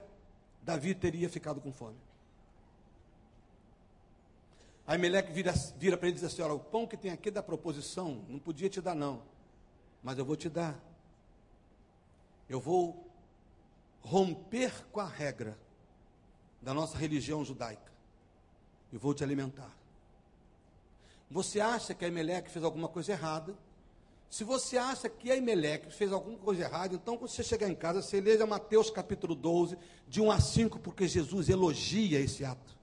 Davi teria ficado com fome. Aimeleque vira, vira para ele e diz assim: Olha, o pão que tem aqui da proposição, não podia te dar, não, mas eu vou te dar. Eu vou romper com a regra da nossa religião judaica e vou te alimentar. Você acha que Emelec fez alguma coisa errada? Se você acha que Emelec fez alguma coisa errada, então quando você chegar em casa, você leia Mateus capítulo 12, de 1 a 5, porque Jesus elogia esse ato.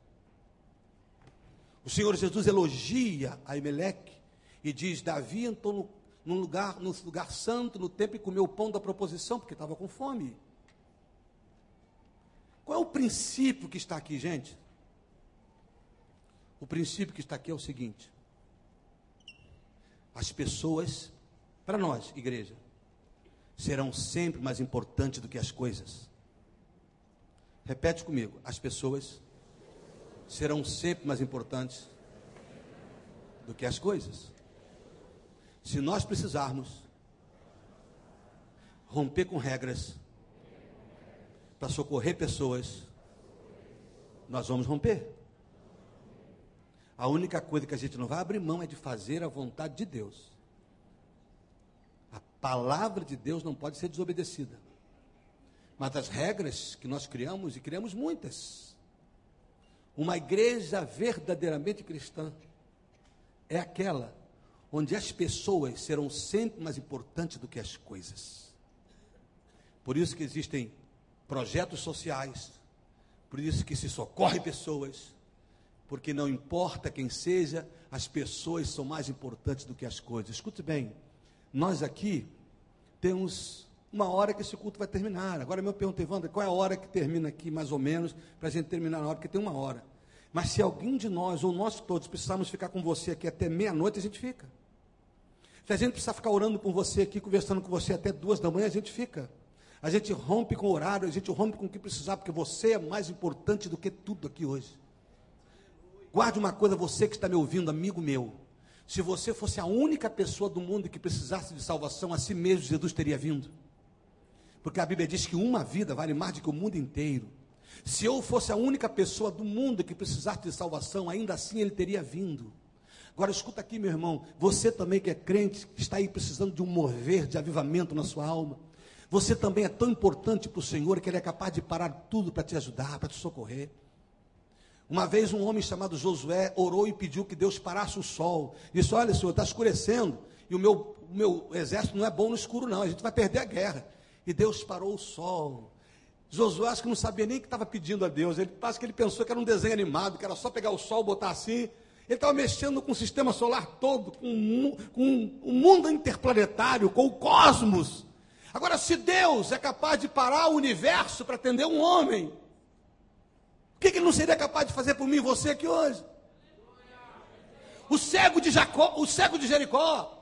O Senhor Jesus elogia a Emelec e diz: Davi entrou no, no, lugar, no lugar santo, no templo, e comeu o pão da proposição, porque estava com fome. Qual é o princípio que está aqui, gente? O princípio que está aqui é o seguinte: as pessoas, para nós, igreja, serão sempre mais importantes do que as coisas. Repete comigo: as pessoas serão sempre mais importantes do que as coisas. Se nós precisarmos romper com regras para socorrer pessoas, nós vamos romper. A única coisa que a gente não vai abrir mão é de fazer a vontade de Deus. A palavra de Deus não pode ser desobedecida. Mas as regras que nós criamos, e criamos muitas, uma igreja verdadeiramente cristã é aquela onde as pessoas serão sempre mais importantes do que as coisas. Por isso que existem projetos sociais, por isso que se socorre pessoas, porque não importa quem seja, as pessoas são mais importantes do que as coisas. Escute bem, nós aqui temos uma hora que esse culto vai terminar. Agora meu pergunta, Evandro, qual é a hora que termina aqui, mais ou menos, para a gente terminar na hora? Porque tem uma hora. Mas se alguém de nós, ou nós todos, precisarmos ficar com você aqui até meia-noite, a gente fica. Se a gente precisar ficar orando por você aqui, conversando com você até duas da manhã, a gente fica. A gente rompe com o horário, a gente rompe com o que precisar, porque você é mais importante do que tudo aqui hoje. Guarde uma coisa, você que está me ouvindo, amigo meu. Se você fosse a única pessoa do mundo que precisasse de salvação, a si mesmo Jesus teria vindo. Porque a Bíblia diz que uma vida vale mais do que o mundo inteiro. Se eu fosse a única pessoa do mundo que precisasse de salvação, ainda assim ele teria vindo. Agora escuta aqui, meu irmão, você também que é crente, está aí precisando de um mover de avivamento na sua alma. Você também é tão importante para o Senhor que Ele é capaz de parar tudo para te ajudar, para te socorrer. Uma vez um homem chamado Josué orou e pediu que Deus parasse o sol. Disse: Olha, Senhor, está escurecendo e o meu, o meu exército não é bom no escuro, não. A gente vai perder a guerra. E Deus parou o sol. Josué acho que não sabia nem o que estava pedindo a Deus. Ele acho que ele pensou que era um desenho animado, que era só pegar o sol, botar assim. Ele estava mexendo com o sistema solar todo, com, com o mundo interplanetário, com o cosmos. Agora, se Deus é capaz de parar o universo para atender um homem, o que, que ele não seria capaz de fazer por mim e você aqui hoje? O cego de Jacó, o cego de Jericó,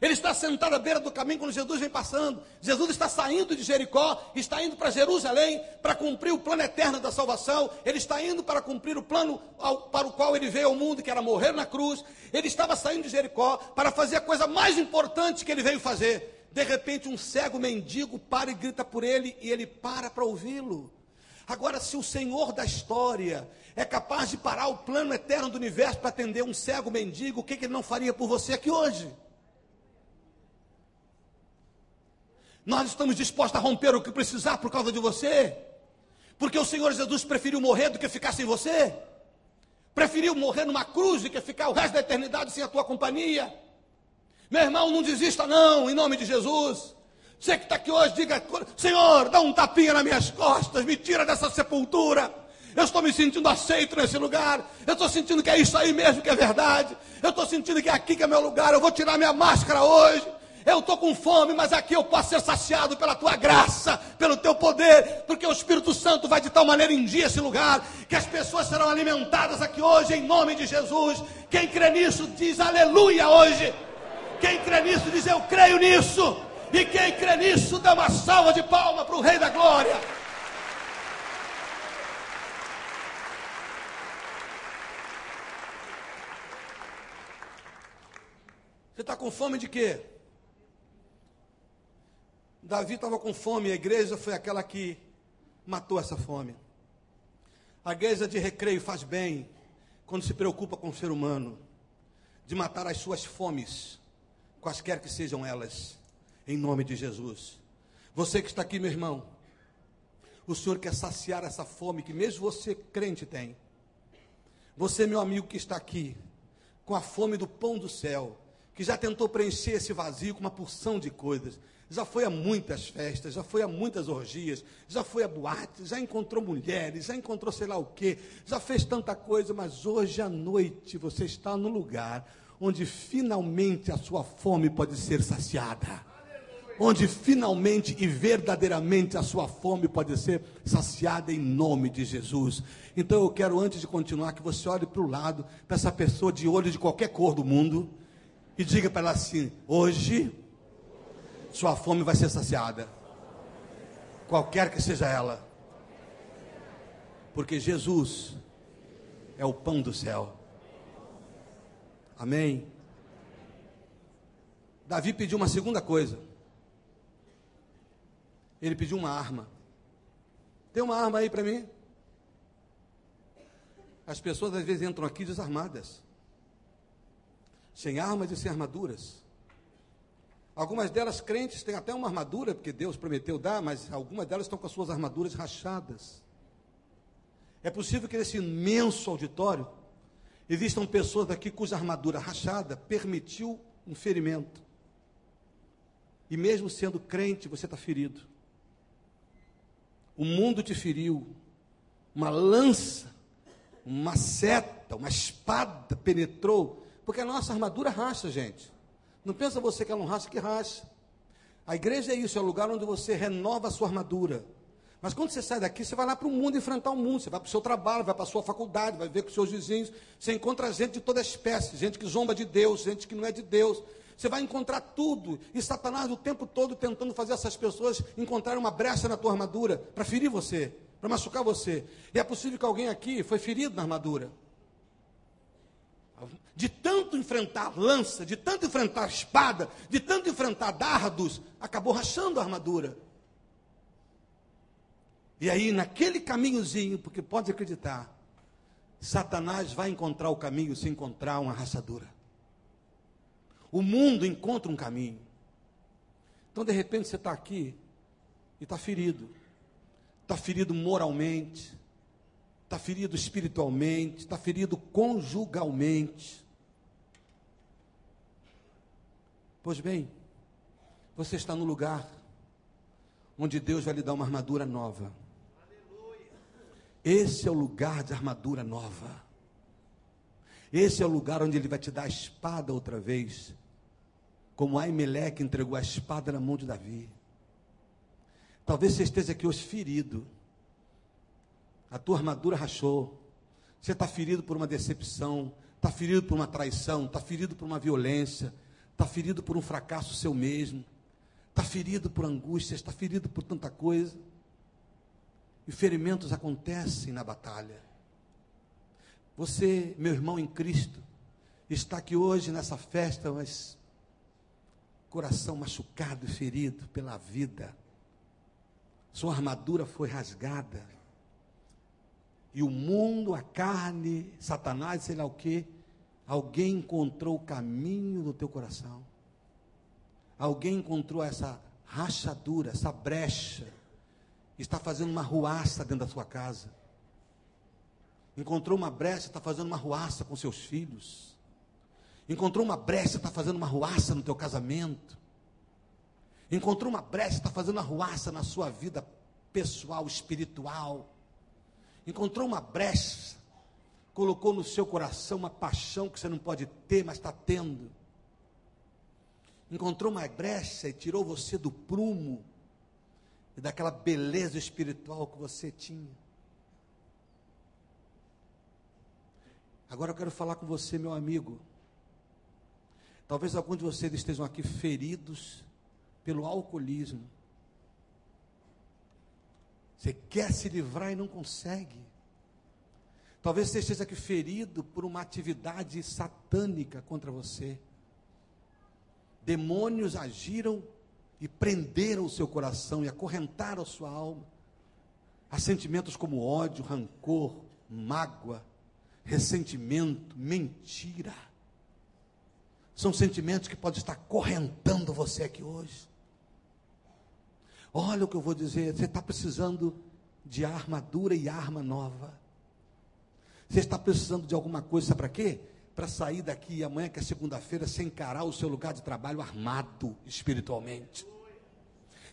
ele está sentado à beira do caminho quando Jesus vem passando. Jesus está saindo de Jericó, está indo para Jerusalém para cumprir o plano eterno da salvação. Ele está indo para cumprir o plano ao, para o qual ele veio ao mundo, que era morrer na cruz. Ele estava saindo de Jericó para fazer a coisa mais importante que ele veio fazer. De repente, um cego mendigo para e grita por ele, e ele para para ouvi-lo. Agora, se o Senhor da história é capaz de parar o plano eterno do universo para atender um cego mendigo, o que, que ele não faria por você aqui hoje? Nós estamos dispostos a romper o que precisar por causa de você? Porque o Senhor Jesus preferiu morrer do que ficar sem você? Preferiu morrer numa cruz do que ficar o resto da eternidade sem a tua companhia? Meu irmão, não desista não, em nome de Jesus. Você que está aqui hoje, diga, Senhor, dá um tapinha nas minhas costas, me tira dessa sepultura. Eu estou me sentindo aceito nesse lugar. Eu estou sentindo que é isso aí mesmo que é verdade. Eu estou sentindo que é aqui que é meu lugar. Eu vou tirar minha máscara hoje. Eu estou com fome, mas aqui eu posso ser saciado pela tua graça, pelo teu poder, porque o Espírito Santo vai de tal maneira em dia esse lugar, que as pessoas serão alimentadas aqui hoje, em nome de Jesus. Quem crê nisso diz aleluia hoje. Quem crê nisso diz eu creio nisso. E quem crê nisso dá uma salva de palma para o Rei da Glória. Você está com fome de quê? Davi estava com fome, a igreja foi aquela que matou essa fome. A igreja de recreio faz bem quando se preocupa com o ser humano, de matar as suas fomes, quaisquer que sejam elas, em nome de Jesus. Você que está aqui, meu irmão, o Senhor quer saciar essa fome que mesmo você crente tem. Você, meu amigo que está aqui, com a fome do pão do céu, que já tentou preencher esse vazio com uma porção de coisas, já foi a muitas festas, já foi a muitas orgias, já foi a boates, já encontrou mulheres, já encontrou sei lá o quê, já fez tanta coisa, mas hoje à noite você está no lugar onde finalmente a sua fome pode ser saciada. Onde finalmente e verdadeiramente a sua fome pode ser saciada em nome de Jesus. Então eu quero, antes de continuar, que você olhe para o lado, para essa pessoa de olho de qualquer cor do mundo, e diga para ela assim: hoje sua fome vai ser saciada. Qualquer que seja ela. Porque Jesus é o pão do céu. Amém. Davi pediu uma segunda coisa. Ele pediu uma arma. Tem uma arma aí para mim? As pessoas às vezes entram aqui desarmadas, sem armas e sem armaduras. Algumas delas crentes têm até uma armadura, porque Deus prometeu dar, mas algumas delas estão com as suas armaduras rachadas. É possível que nesse imenso auditório existam pessoas aqui cuja armadura rachada permitiu um ferimento. E mesmo sendo crente, você está ferido. O mundo te feriu. Uma lança, uma seta, uma espada penetrou. Porque a nossa armadura racha, gente. Não pensa você que ela não racha, que racha. A igreja é isso, é o lugar onde você renova a sua armadura. Mas quando você sai daqui, você vai lá para o mundo enfrentar o mundo. Você vai para o seu trabalho, vai para a sua faculdade, vai ver com os seus vizinhos. Você encontra gente de toda espécie, gente que zomba de Deus, gente que não é de Deus. Você vai encontrar tudo. E Satanás o tempo todo tentando fazer essas pessoas encontrarem uma brecha na tua armadura para ferir você, para machucar você. E é possível que alguém aqui foi ferido na armadura de tanto enfrentar lança, de tanto enfrentar espada, de tanto enfrentar dardos, acabou rachando a armadura. E aí, naquele caminhozinho, porque pode acreditar, Satanás vai encontrar o caminho se encontrar uma rachadura. O mundo encontra um caminho. Então, de repente, você está aqui e está ferido. Está ferido moralmente, está ferido espiritualmente, está ferido conjugalmente. Pois bem, você está no lugar onde Deus vai lhe dar uma armadura nova. Esse é o lugar de armadura nova. Esse é o lugar onde ele vai te dar a espada outra vez. Como Aimeleque entregou a espada na mão de Davi. Talvez você esteja aqui hoje ferido. A tua armadura rachou. Você está ferido por uma decepção. Está ferido por uma traição. Está ferido por uma violência está ferido por um fracasso seu mesmo, está ferido por angústias, está ferido por tanta coisa. E ferimentos acontecem na batalha. Você, meu irmão em Cristo, está aqui hoje nessa festa, mas coração machucado e ferido pela vida. Sua armadura foi rasgada. E o mundo, a carne, Satanás, sei lá o que, Alguém encontrou o caminho do teu coração. Alguém encontrou essa rachadura, essa brecha. Está fazendo uma ruaça dentro da sua casa. Encontrou uma brecha, está fazendo uma ruaça com seus filhos. Encontrou uma brecha, está fazendo uma ruaça no teu casamento. Encontrou uma brecha, está fazendo uma ruaça na sua vida pessoal, espiritual. Encontrou uma brecha, colocou no seu coração uma paixão que você não pode ter, mas está tendo. encontrou uma brecha e tirou você do prumo e daquela beleza espiritual que você tinha. Agora eu quero falar com você, meu amigo. Talvez alguns de vocês estejam aqui feridos pelo alcoolismo. Você quer se livrar e não consegue. Talvez você esteja aqui ferido por uma atividade satânica contra você. Demônios agiram e prenderam o seu coração e acorrentaram a sua alma. Há sentimentos como ódio, rancor, mágoa, ressentimento, mentira. São sentimentos que podem estar correntando você aqui hoje. Olha o que eu vou dizer, você está precisando de armadura e arma nova. Você está precisando de alguma coisa para quê? Para sair daqui amanhã, que é segunda-feira, sem encarar o seu lugar de trabalho armado espiritualmente.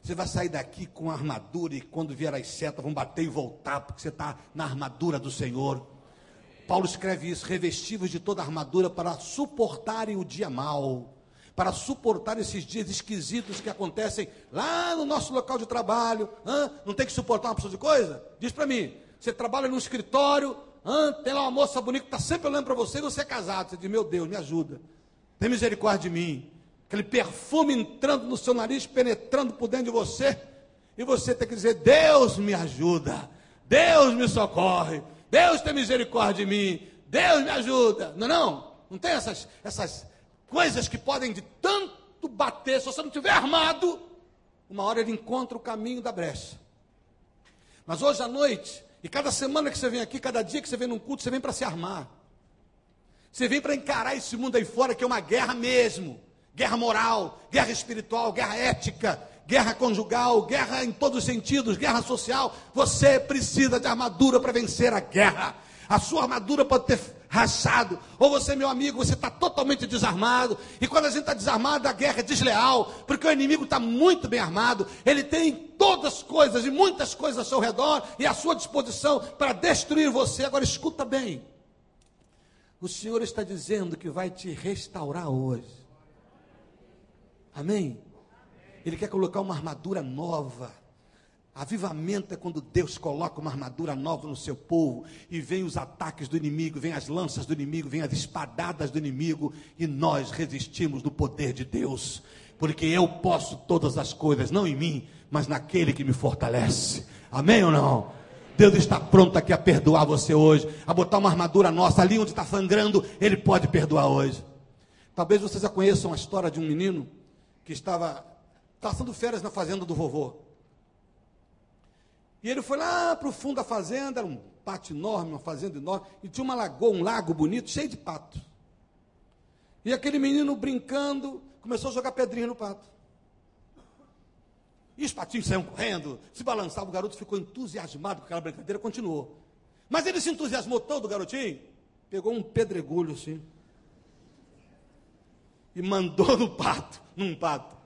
Você vai sair daqui com armadura e quando vier as setas vão bater e voltar, porque você está na armadura do Senhor. Paulo escreve isso: revestivos de toda a armadura para suportarem o dia mal, para suportar esses dias esquisitos que acontecem lá no nosso local de trabalho. Hã? Não tem que suportar uma pessoa de coisa? Diz para mim: você trabalha num escritório, hã? tem lá uma moça bonita que está sempre olhando para você e você é casado. Você diz: meu Deus, me ajuda, tem misericórdia de mim. Aquele perfume entrando no seu nariz, penetrando por dentro de você, e você tem que dizer: Deus me ajuda, Deus me socorre. Deus tem misericórdia de mim, Deus me ajuda. Não, não, não tem essas, essas coisas que podem de tanto bater, se você não estiver armado, uma hora ele encontra o caminho da brecha. Mas hoje à noite, e cada semana que você vem aqui, cada dia que você vem num culto, você vem para se armar. Você vem para encarar esse mundo aí fora que é uma guerra mesmo. Guerra moral, guerra espiritual, guerra ética, guerra conjugal, guerra em todos os sentidos, guerra social. Você precisa de armadura para vencer a guerra. A sua armadura pode ter rachado, ou você, meu amigo, você está totalmente desarmado. E quando a gente está desarmado, a guerra é desleal, porque o inimigo está muito bem armado. Ele tem todas as coisas e muitas coisas ao seu redor e à sua disposição para destruir você. Agora escuta bem. O Senhor está dizendo que vai te restaurar hoje. Amém? Ele quer colocar uma armadura nova. Avivamento é quando Deus coloca uma armadura nova no seu povo e vem os ataques do inimigo, vem as lanças do inimigo, vem as espadadas do inimigo e nós resistimos do poder de Deus, porque eu posso todas as coisas, não em mim, mas naquele que me fortalece. Amém ou não? Deus está pronto aqui a perdoar você hoje, a botar uma armadura nossa ali onde está sangrando, Ele pode perdoar hoje. Talvez vocês já conheçam a história de um menino que estava passando férias na fazenda do vovô. E ele foi lá para o fundo da fazenda, era um pátio enorme, uma fazenda enorme, e tinha uma lagoa, um lago bonito, cheio de pato. E aquele menino brincando, começou a jogar pedrinha no pato. E os patinhos saíam correndo, se balançavam, o garoto ficou entusiasmado com aquela brincadeira, continuou. Mas ele se entusiasmou todo, garotinho, pegou um pedregulho assim, e mandou no pato, num pato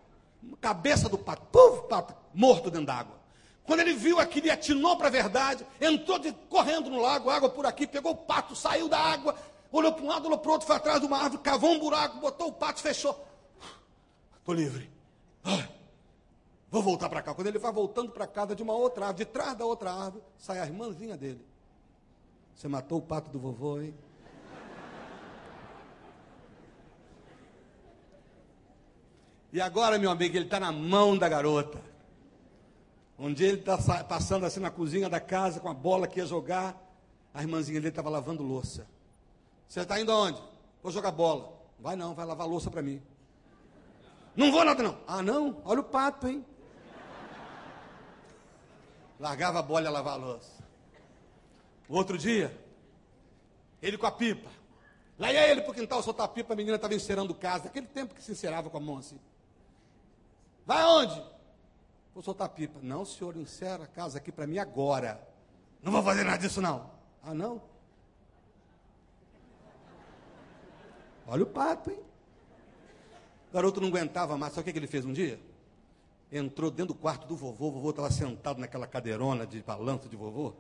cabeça do pato, puf, pato, morto dentro d'água. Quando ele viu aquilo, ele atinou para a verdade, entrou de, correndo no lago, água por aqui, pegou o pato, saiu da água, olhou para um lado, olhou para o outro, foi atrás de uma árvore, cavou um buraco, botou o pato, fechou. Estou livre. Ai, vou voltar para cá. Quando ele vai voltando para casa de uma outra árvore, de trás da outra árvore, sai a irmãzinha dele. Você matou o pato do vovô, hein? E agora, meu amigo, ele está na mão da garota. Um dia ele está passando assim na cozinha da casa com a bola que ia jogar. A irmãzinha dele estava lavando louça. Você está indo aonde? Vou jogar bola. Vai não, vai lavar louça para mim. Não vou nada não. Ah não? Olha o pato, hein? Largava a bola e lavar a louça. Outro dia, ele com a pipa. Lá ia ele para o quintal soltar a pipa, a menina estava encerando casa. Aquele tempo que se encerava com a mão assim. Vai aonde? Vou soltar pipa. Não, senhor, encerra a casa aqui para mim agora. Não vou fazer nada disso, não. Ah, não? Olha o pato, hein? O garoto não aguentava mais. Sabe o que ele fez um dia? Entrou dentro do quarto do vovô. O vovô estava sentado naquela cadeirona de balanço de vovô.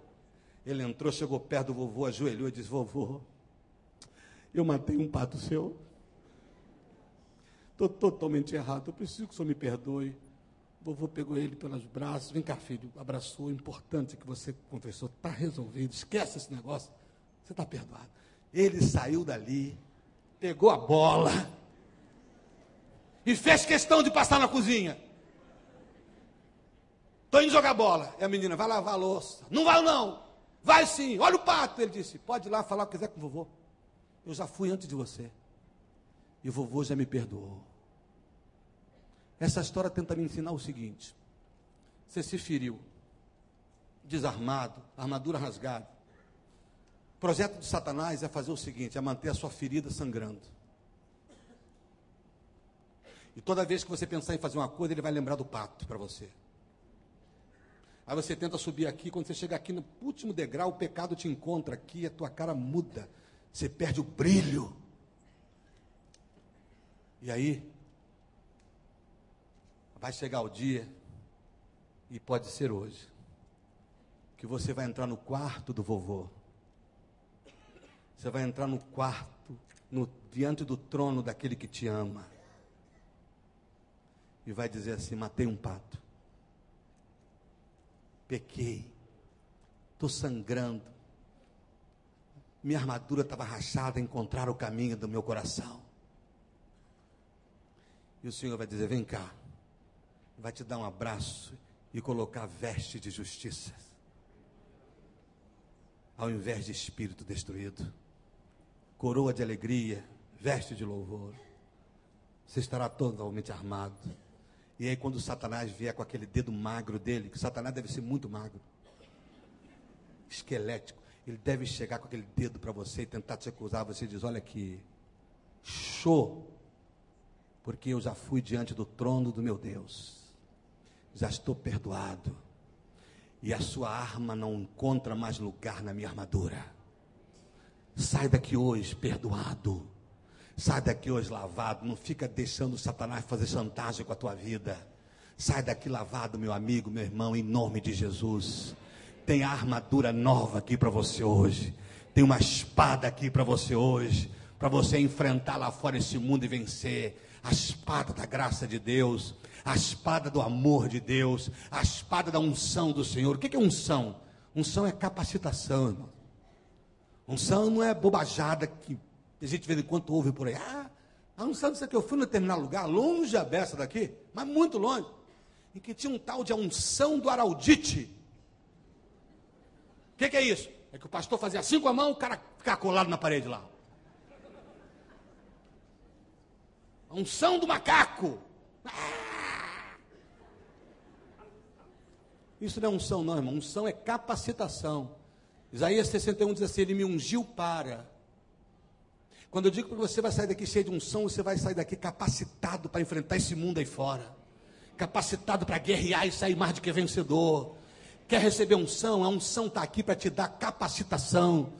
Ele entrou, chegou perto do vovô, ajoelhou e disse: Vovô, eu matei um pato seu. estou totalmente errado, eu preciso que o senhor me perdoe. Vovô pegou ele pelos braços, vem cá, filho, abraçou, importante que você confessou, está resolvido, esquece esse negócio, você está perdoado. Ele saiu dali, pegou a bola e fez questão de passar na cozinha. Estou indo jogar bola. E a menina, vai lavar a louça. Não vai não. Vai sim. Olha o pato. Ele disse, pode ir lá falar o que quiser com o vovô. Eu já fui antes de você. E o vovô já me perdoou. Essa história tenta me ensinar o seguinte: você se feriu, desarmado, armadura rasgada. O projeto de Satanás é fazer o seguinte: é manter a sua ferida sangrando. E toda vez que você pensar em fazer uma coisa, ele vai lembrar do pato para você. Aí você tenta subir aqui, quando você chega aqui no último degrau, o pecado te encontra aqui, a tua cara muda, você perde o brilho. E aí, vai chegar o dia, e pode ser hoje, que você vai entrar no quarto do vovô. Você vai entrar no quarto, no, diante do trono daquele que te ama. E vai dizer assim: matei um pato pequei, estou sangrando, minha armadura estava rachada, encontrar o caminho do meu coração. E o Senhor vai dizer: vem cá, vai te dar um abraço e colocar veste de justiça, ao invés de espírito destruído, coroa de alegria, veste de louvor. Você estará totalmente armado e aí, quando Satanás vier com aquele dedo magro dele, que Satanás deve ser muito magro, esquelético, ele deve chegar com aquele dedo para você e tentar te acusar. Você diz: Olha aqui, show, porque eu já fui diante do trono do meu Deus, já estou perdoado, e a sua arma não encontra mais lugar na minha armadura. Sai daqui hoje perdoado Sai daqui hoje lavado, não fica deixando Satanás fazer chantagem com a tua vida. Sai daqui lavado, meu amigo, meu irmão, em nome de Jesus. Tem armadura nova aqui para você hoje. Tem uma espada aqui para você hoje, para você enfrentar lá fora esse mundo e vencer. A espada da graça de Deus, a espada do amor de Deus, a espada da unção do Senhor. O que é unção? Unção é capacitação, irmão. Unção não é bobajada que a gente de vez em quando ouve por aí, ah, a unção disso aqui, eu fui no determinado lugar, longe a beça daqui, mas muito longe, em que tinha um tal de unção do Araldite. O que, que, é isso? É que o pastor fazia assim com a mão, o cara ficava colado na parede lá. A unção do macaco. Ah! Isso não é unção, não, irmão. Unção é capacitação. Isaías 61 diz assim: Ele me ungiu para quando eu digo que você vai sair daqui cheio de unção, você vai sair daqui capacitado para enfrentar esse mundo aí fora. Capacitado para guerrear e sair mais do que vencedor. Quer receber unção? A unção está aqui para te dar capacitação.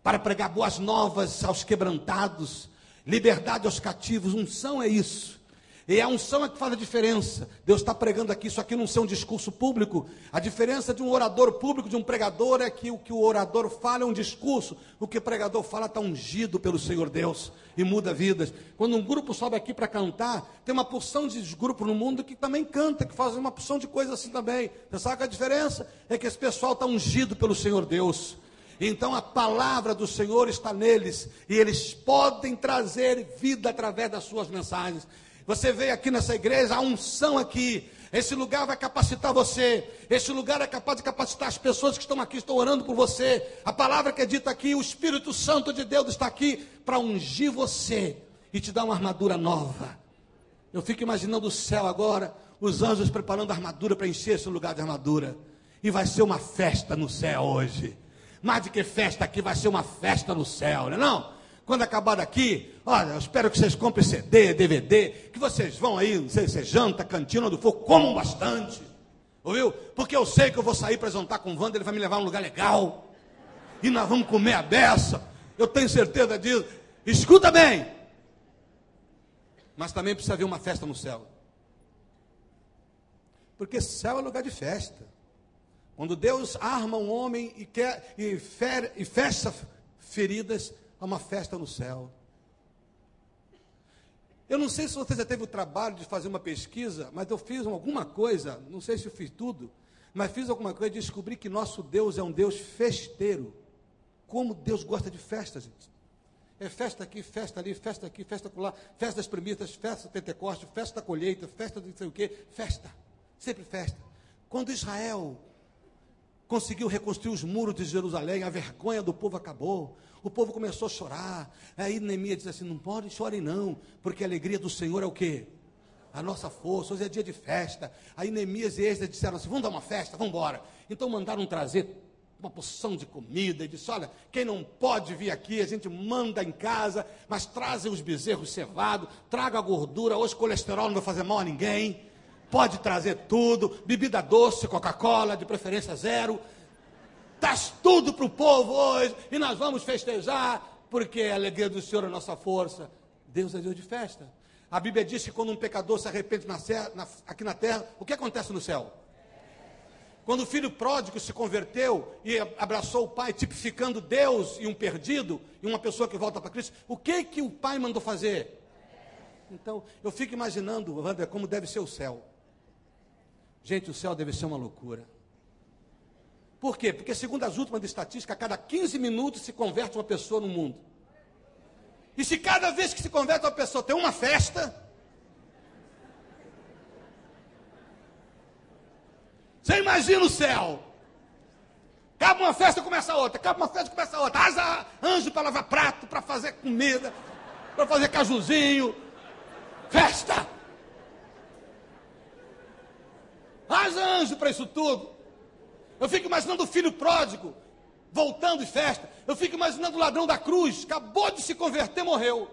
Para pregar boas novas aos quebrantados. Liberdade aos cativos. Unção é isso. E a unção é que faz a diferença. Deus está pregando aqui, isso aqui não ser um discurso público. A diferença de um orador público, de um pregador, é que o que o orador fala é um discurso, o que o pregador fala está ungido pelo Senhor Deus e muda vidas. Quando um grupo sobe aqui para cantar, tem uma porção de grupo no mundo que também canta, que faz uma porção de coisas assim também. Você sabe que a diferença é que esse pessoal está ungido pelo Senhor Deus. Então a palavra do Senhor está neles e eles podem trazer vida através das suas mensagens. Você veio aqui nessa igreja, a unção aqui. Esse lugar vai capacitar você. Esse lugar é capaz de capacitar as pessoas que estão aqui, estão orando por você. A palavra que é dita aqui, o Espírito Santo de Deus está aqui para ungir você e te dar uma armadura nova. Eu fico imaginando o céu agora, os anjos preparando a armadura para encher esse lugar de armadura. E vai ser uma festa no céu hoje. Mais do que festa aqui, vai ser uma festa no céu, não é não? Quando acabar daqui, olha, eu espero que vocês comprem CD, DVD, que vocês vão aí, não sei se é janta, cantina, onde for, comam bastante. Ouviu? Porque eu sei que eu vou sair para jantar com o Wanda, ele vai me levar a um lugar legal. E nós vamos comer a beça. Eu tenho certeza disso. Escuta bem. Mas também precisa haver uma festa no céu. Porque céu é lugar de festa. Quando Deus arma um homem e, quer, e, fer, e fecha feridas, Há uma festa no céu. Eu não sei se você já teve o trabalho de fazer uma pesquisa, mas eu fiz alguma coisa, não sei se eu fiz tudo, mas fiz alguma coisa e descobri que nosso Deus é um Deus festeiro. Como Deus gosta de festa, gente. É festa aqui, festa ali, festa aqui, festa lá, festa das primícias, festa do Pentecoste, festa da colheita, festa de não sei o quê, festa. Sempre festa. Quando Israel conseguiu reconstruir os muros de Jerusalém, a vergonha do povo acabou. O povo começou a chorar. Aí Neemias disse assim: não pode chorem não, porque a alegria do Senhor é o quê? A nossa força, hoje é dia de festa. Aí Neemias e Esdras disseram assim: vamos dar uma festa, vamos embora. Então mandaram trazer uma porção de comida e disse: Olha, quem não pode vir aqui, a gente manda em casa, mas trazem os bezerros cevados, traga a gordura, hoje colesterol não vai fazer mal a ninguém. Pode trazer tudo, bebida doce, Coca-Cola, de preferência zero. Traz tudo para o povo hoje e nós vamos festejar, porque a alegria do Senhor é nossa força. Deus é Deus de festa. A Bíblia diz que quando um pecador se arrepende na, na, aqui na terra, o que acontece no céu? Quando o filho pródigo se converteu e abraçou o pai, tipificando Deus e um perdido, e uma pessoa que volta para Cristo, o que que o pai mandou fazer? Então, eu fico imaginando, Wander, como deve ser o céu. Gente, o céu deve ser uma loucura. Por quê? Porque, segundo as últimas estatísticas, a cada 15 minutos se converte uma pessoa no mundo. E se cada vez que se converte uma pessoa tem uma festa, Você imagina o céu. Acaba uma festa, começa outra. Acaba uma festa, começa outra. Asa anjo para lavar prato, para fazer comida, para fazer cajuzinho. Festa. Asa anjo para isso tudo. Eu fico imaginando o filho pródigo voltando de festa. Eu fico imaginando o ladrão da cruz, acabou de se converter, morreu.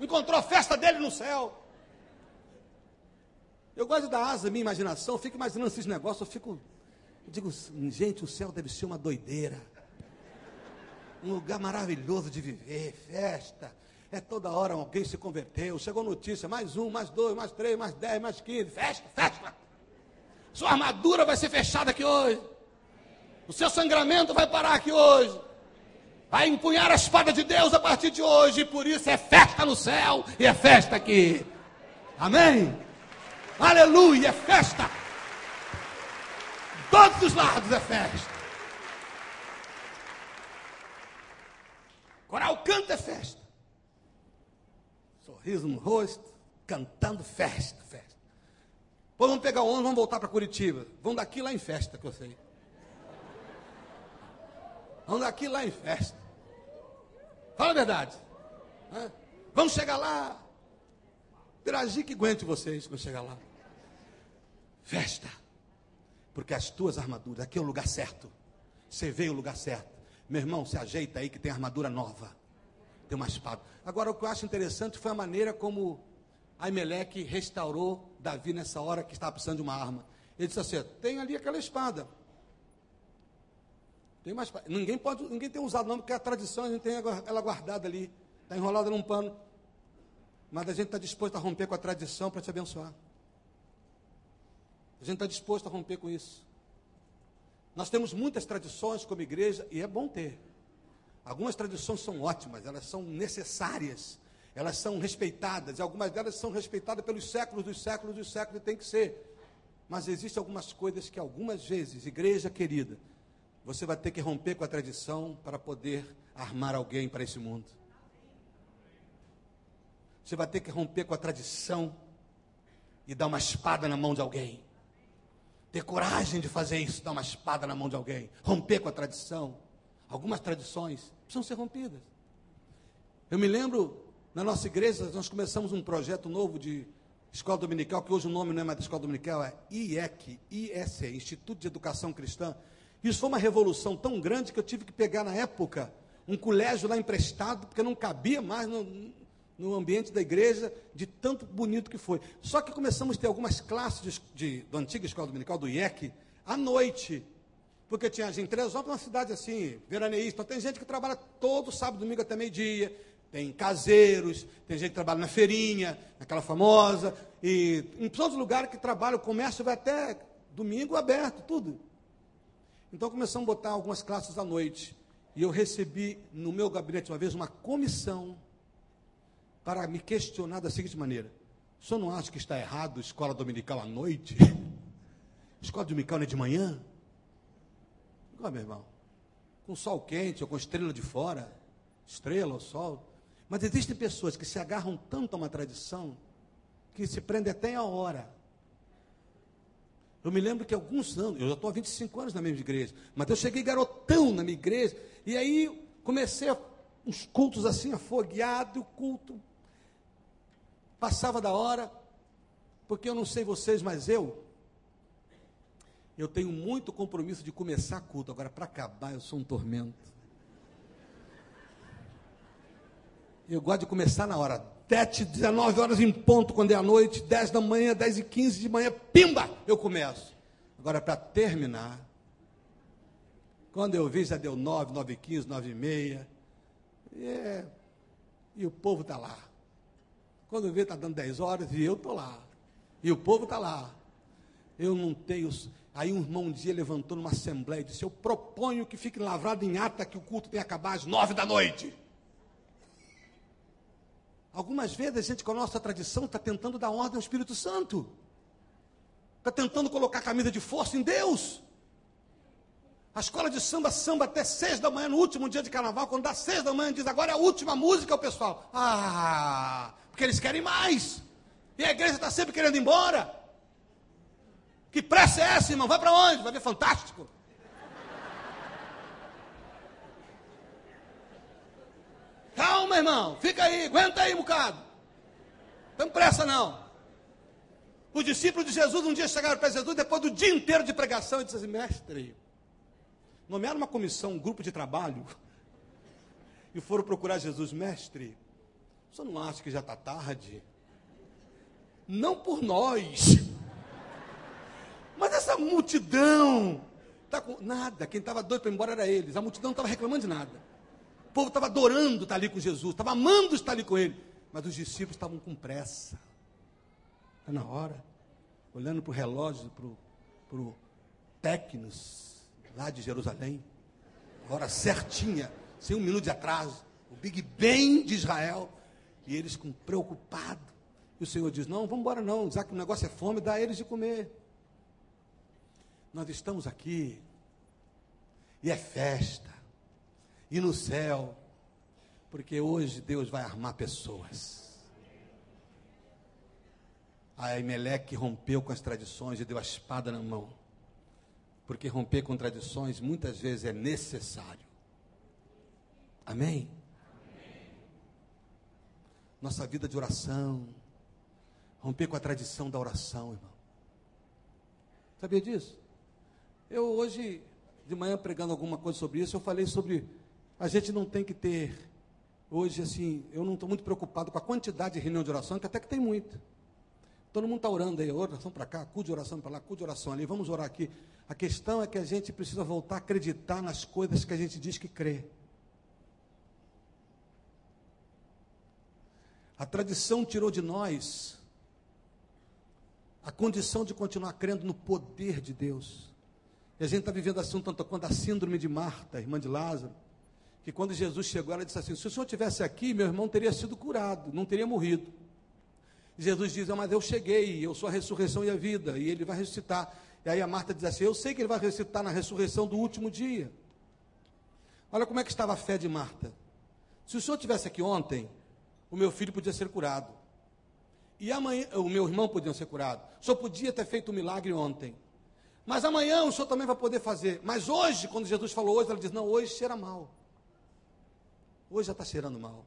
Encontrou a festa dele no céu. Eu gosto dar asa à minha imaginação, eu fico imaginando esses negócios, eu fico. Eu digo, gente, o céu deve ser uma doideira. Um lugar maravilhoso de viver, festa. É toda hora alguém se converteu. Chegou notícia, mais um, mais dois, mais três, mais dez, mais quinze. Festa, festa. Sua armadura vai ser fechada aqui hoje. O seu sangramento vai parar aqui hoje. Vai empunhar a espada de Deus a partir de hoje. E por isso é festa no céu e é festa aqui. Amém? Aleluia, é festa. Todos os lados é festa. Coral canta é festa. Sorriso no rosto, cantando festa, festa. Pô, vamos pegar o ônibus, vamos voltar para Curitiba. Vamos daqui lá em festa, que eu sei. Vamos daqui lá em festa. Fala a verdade. Vamos chegar lá, Piragi que aguente vocês quando chegar lá. Festa. Porque as tuas armaduras, aqui é o lugar certo. Você veio o lugar certo. Meu irmão, se ajeita aí que tem armadura nova. Tem uma espada. Agora, o que eu acho interessante foi a maneira como Aimeleque restaurou Davi nessa hora que estava precisando de uma arma. Ele disse assim: tem ali aquela espada. Tem espada. Ninguém, pode, ninguém tem usado não, porque a tradição a gente tem ela guardada ali. Está enrolada num pano mas a gente está disposto a romper com a tradição para te abençoar. A gente está disposto a romper com isso. Nós temos muitas tradições como igreja e é bom ter. Algumas tradições são ótimas, elas são necessárias, elas são respeitadas, algumas delas são respeitadas pelos séculos dos séculos dos séculos e tem que ser. Mas existem algumas coisas que algumas vezes, igreja querida, você vai ter que romper com a tradição para poder armar alguém para esse mundo. Você vai ter que romper com a tradição e dar uma espada na mão de alguém. Ter coragem de fazer isso, dar uma espada na mão de alguém. Romper com a tradição. Algumas tradições precisam ser rompidas. Eu me lembro, na nossa igreja, nós começamos um projeto novo de escola dominical, que hoje o nome não é mais escola dominical, é IEC, IEC, Instituto de Educação Cristã. Isso foi uma revolução tão grande que eu tive que pegar na época um colégio lá emprestado, porque não cabia mais, não, no ambiente da igreja, de tanto bonito que foi. Só que começamos a ter algumas classes de, de, antiga escola dominical, do IEC, à noite. Porque tinha gente, Teresópolis é uma cidade assim, veraneísta, então tem gente que trabalha todo sábado, domingo até meio-dia, tem caseiros, tem gente que trabalha na feirinha, naquela famosa, e em todos os lugares que trabalha, o comércio vai até domingo aberto, tudo. Então começamos a botar algumas classes à noite. E eu recebi no meu gabinete uma vez uma comissão para me questionar da seguinte maneira: o senhor não acha que está errado escola dominical à noite? Escola dominical não é de manhã? Igual, meu irmão. Com sol quente ou com estrela de fora, estrela ou sol. Mas existem pessoas que se agarram tanto a uma tradição que se prendem até a hora. Eu me lembro que alguns anos, eu já estou há 25 anos na mesma igreja, mas eu cheguei garotão na minha igreja, e aí comecei a, uns cultos assim, afogueado, o culto passava da hora, porque eu não sei vocês, mas eu, eu tenho muito compromisso de começar culto, agora para acabar eu sou um tormento. Eu gosto de começar na hora. 7, 19 horas em ponto, quando é a noite, 10 da manhã, 10 e 15 de manhã, pimba, eu começo. Agora, para terminar, quando eu vi, já deu 9, 9 e 15, 9 e meia. É, e o povo está lá. Quando eu vi, está dando 10 horas e eu estou lá. E o povo está lá. Eu não tenho. Aí um irmão um dia levantou numa assembleia e disse: Eu proponho que fique lavrado em ata que o culto tenha acabado às nove da noite. Algumas vezes a gente, com a nossa tradição, está tentando dar ordem ao Espírito Santo. Está tentando colocar a camisa de força em Deus. A escola de samba samba até seis da manhã, no último dia de carnaval, quando dá seis da manhã, diz agora é a última música, o pessoal. Ah, porque eles querem mais. E a igreja está sempre querendo ir embora. Que pressa é essa, irmão? Vai para onde? Vai ver fantástico. Calma, irmão. Fica aí, aguenta aí um bocado. Não pressa, não. Os discípulos de Jesus um dia chegaram para Jesus, depois do dia inteiro de pregação, e disseram assim, mestre, nomearam uma comissão, um grupo de trabalho, e foram procurar Jesus, mestre, você não acha que já está tarde? Não por nós, mas essa multidão, tá com nada, quem estava doido para ir embora era eles, a multidão não estava reclamando de nada povo estava adorando estar ali com Jesus, estava amando estar ali com ele. Mas os discípulos estavam com pressa. Está na hora. Olhando para o relógio, para o Tecnos, lá de Jerusalém. hora certinha, sem um minuto de atraso. O Big Ben de Israel. E eles com preocupado. E o Senhor diz: Não, vamos embora não. Já que o negócio é fome, dá a eles de comer. Nós estamos aqui. E é festa e no céu, porque hoje Deus vai armar pessoas. A Emelec rompeu com as tradições e deu a espada na mão. Porque romper com tradições muitas vezes é necessário. Amém? Amém? Nossa vida de oração, romper com a tradição da oração, irmão. Sabia disso? Eu hoje, de manhã, pregando alguma coisa sobre isso, eu falei sobre a gente não tem que ter, hoje, assim, eu não estou muito preocupado com a quantidade de reunião de oração, que até que tem muita. Todo mundo está orando aí, oração para cá, cu de oração para lá, cu de oração ali, vamos orar aqui. A questão é que a gente precisa voltar a acreditar nas coisas que a gente diz que crê. A tradição tirou de nós a condição de continuar crendo no poder de Deus. E a gente está vivendo assim um tanto quanto a síndrome de Marta, irmã de Lázaro que quando Jesus chegou, ela disse assim: Se o senhor tivesse aqui, meu irmão teria sido curado, não teria morrido. Jesus diz: ah, Mas eu cheguei, eu sou a ressurreição e a vida, e ele vai ressuscitar. E aí a Marta diz assim: Eu sei que ele vai ressuscitar na ressurreição do último dia. Olha como é que estava a fé de Marta. Se o senhor tivesse aqui ontem, o meu filho podia ser curado. E amanhã, o meu irmão podia ser curado. O senhor podia ter feito um milagre ontem. Mas amanhã o senhor também vai poder fazer. Mas hoje, quando Jesus falou hoje, ela diz: Não, hoje cheira mal. Hoje já está cheirando mal.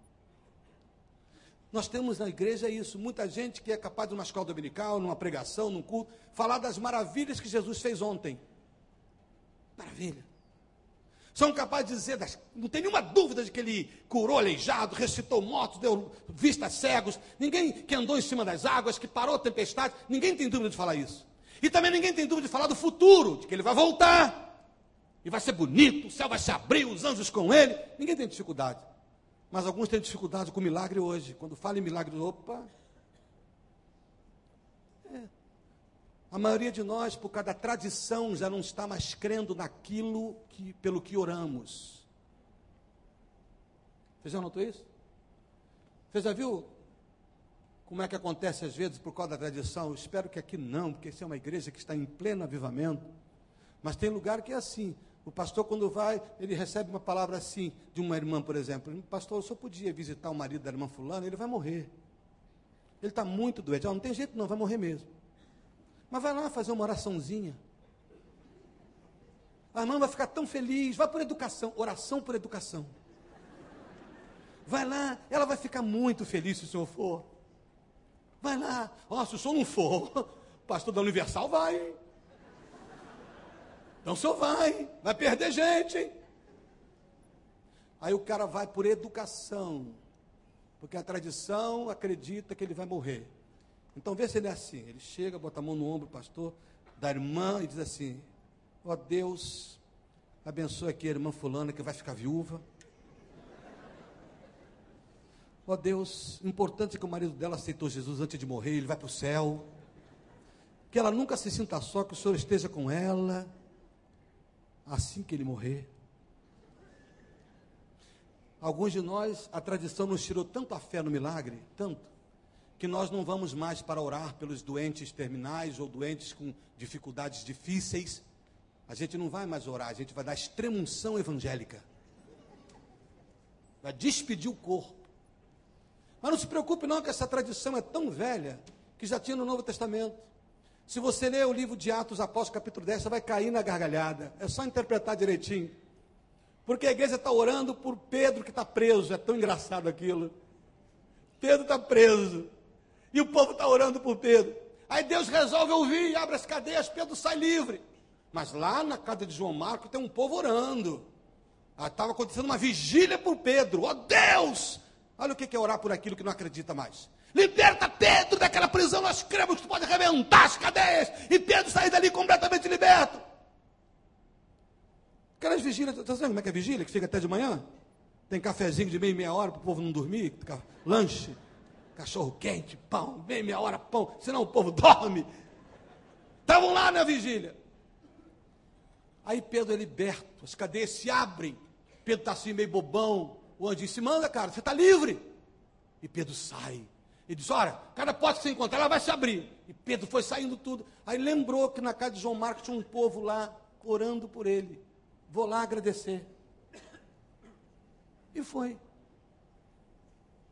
Nós temos na igreja isso, muita gente que é capaz de uma escola dominical, numa pregação, num culto, falar das maravilhas que Jesus fez ontem. Maravilha. São capazes de dizer, não tem nenhuma dúvida de que ele curou aleijado, ressuscitou mortos, deu vista a cegos, ninguém que andou em cima das águas, que parou a tempestade, ninguém tem dúvida de falar isso. E também ninguém tem dúvida de falar do futuro, de que ele vai voltar, e vai ser bonito, o céu vai se abrir, os anjos com ele. Ninguém tem dificuldade. Mas alguns têm dificuldade com milagre hoje. Quando fala em milagre, opa. É. A maioria de nós, por causa da tradição, já não está mais crendo naquilo que, pelo que oramos. Você já notou isso? Você já viu como é que acontece às vezes por causa da tradição. Eu espero que aqui não, porque essa é uma igreja que está em pleno avivamento. Mas tem lugar que é assim. O pastor, quando vai, ele recebe uma palavra assim, de uma irmã, por exemplo. Pastor, eu só podia visitar o marido da irmã fulana, ele vai morrer. Ele está muito doente. Não tem jeito não, vai morrer mesmo. Mas vai lá fazer uma oraçãozinha. A irmã vai ficar tão feliz, vai por educação, oração por educação. Vai lá, ela vai ficar muito feliz se o senhor for. Vai lá. Ó, oh, se o senhor não for, o pastor da Universal vai. Então senhor vai, vai perder gente. Aí o cara vai por educação, porque a tradição acredita que ele vai morrer. Então vê se ele é assim. Ele chega, bota a mão no ombro, pastor, da irmã e diz assim: Ó oh, Deus, abençoe aqui a irmã fulana que vai ficar viúva. Ó oh Deus, importante que o marido dela aceitou Jesus antes de morrer, ele vai para o céu. Que ela nunca se sinta só, que o Senhor esteja com ela, assim que ele morrer. Alguns de nós, a tradição nos tirou tanto a fé no milagre, tanto, que nós não vamos mais para orar pelos doentes terminais ou doentes com dificuldades difíceis. A gente não vai mais orar, a gente vai dar extremunção evangélica. Vai despedir o corpo. Mas não se preocupe não que essa tradição é tão velha que já tinha no Novo Testamento. Se você ler o livro de Atos Apóstolos, capítulo 10, você vai cair na gargalhada. É só interpretar direitinho. Porque a igreja está orando por Pedro que está preso. É tão engraçado aquilo. Pedro está preso. E o povo está orando por Pedro. Aí Deus resolve ouvir, abre as cadeias, Pedro sai livre. Mas lá na casa de João Marcos tem um povo orando. Estava acontecendo uma vigília por Pedro. Ó oh, Deus! Olha o que é orar por aquilo que não acredita mais. Liberta Pedro daquela prisão, nós cremos que tu pode arrebentar as cadeias e Pedro sair dali completamente liberto. Aquelas vigílias, está sabendo como é que é vigília? Que fica até de manhã? Tem cafezinho de meia meia hora para o povo não dormir, lanche, cachorro quente, pão, meia meia hora pão, senão o povo dorme. Estavam lá na vigília. Aí Pedro é liberto, as cadeias se abrem. Pedro está assim meio bobão, o anjo disse: manda, cara, você está livre. E Pedro sai. E diz: Olha, cada porta que você encontrar, ela vai se abrir. E Pedro foi saindo tudo. Aí lembrou que na casa de João Marcos tinha um povo lá orando por ele. Vou lá agradecer. E foi.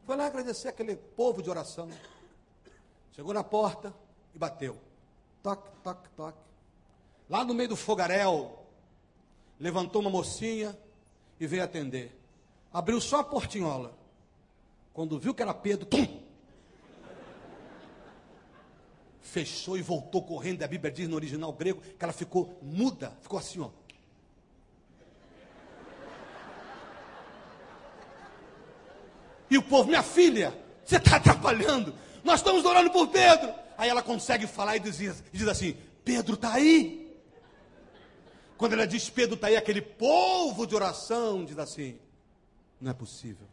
Foi lá agradecer aquele povo de oração. Chegou na porta e bateu. Toque, toque, toque. Lá no meio do fogaréu, levantou uma mocinha e veio atender. Abriu só a portinhola. Quando viu que era Pedro, tum! Fechou e voltou correndo. A Bíblia diz no original grego que ela ficou muda, ficou assim, ó. E o povo, minha filha, você está atrapalhando. Nós estamos orando por Pedro. Aí ela consegue falar e diz, diz assim: Pedro está aí. Quando ela diz Pedro está aí, aquele povo de oração diz assim: não é possível.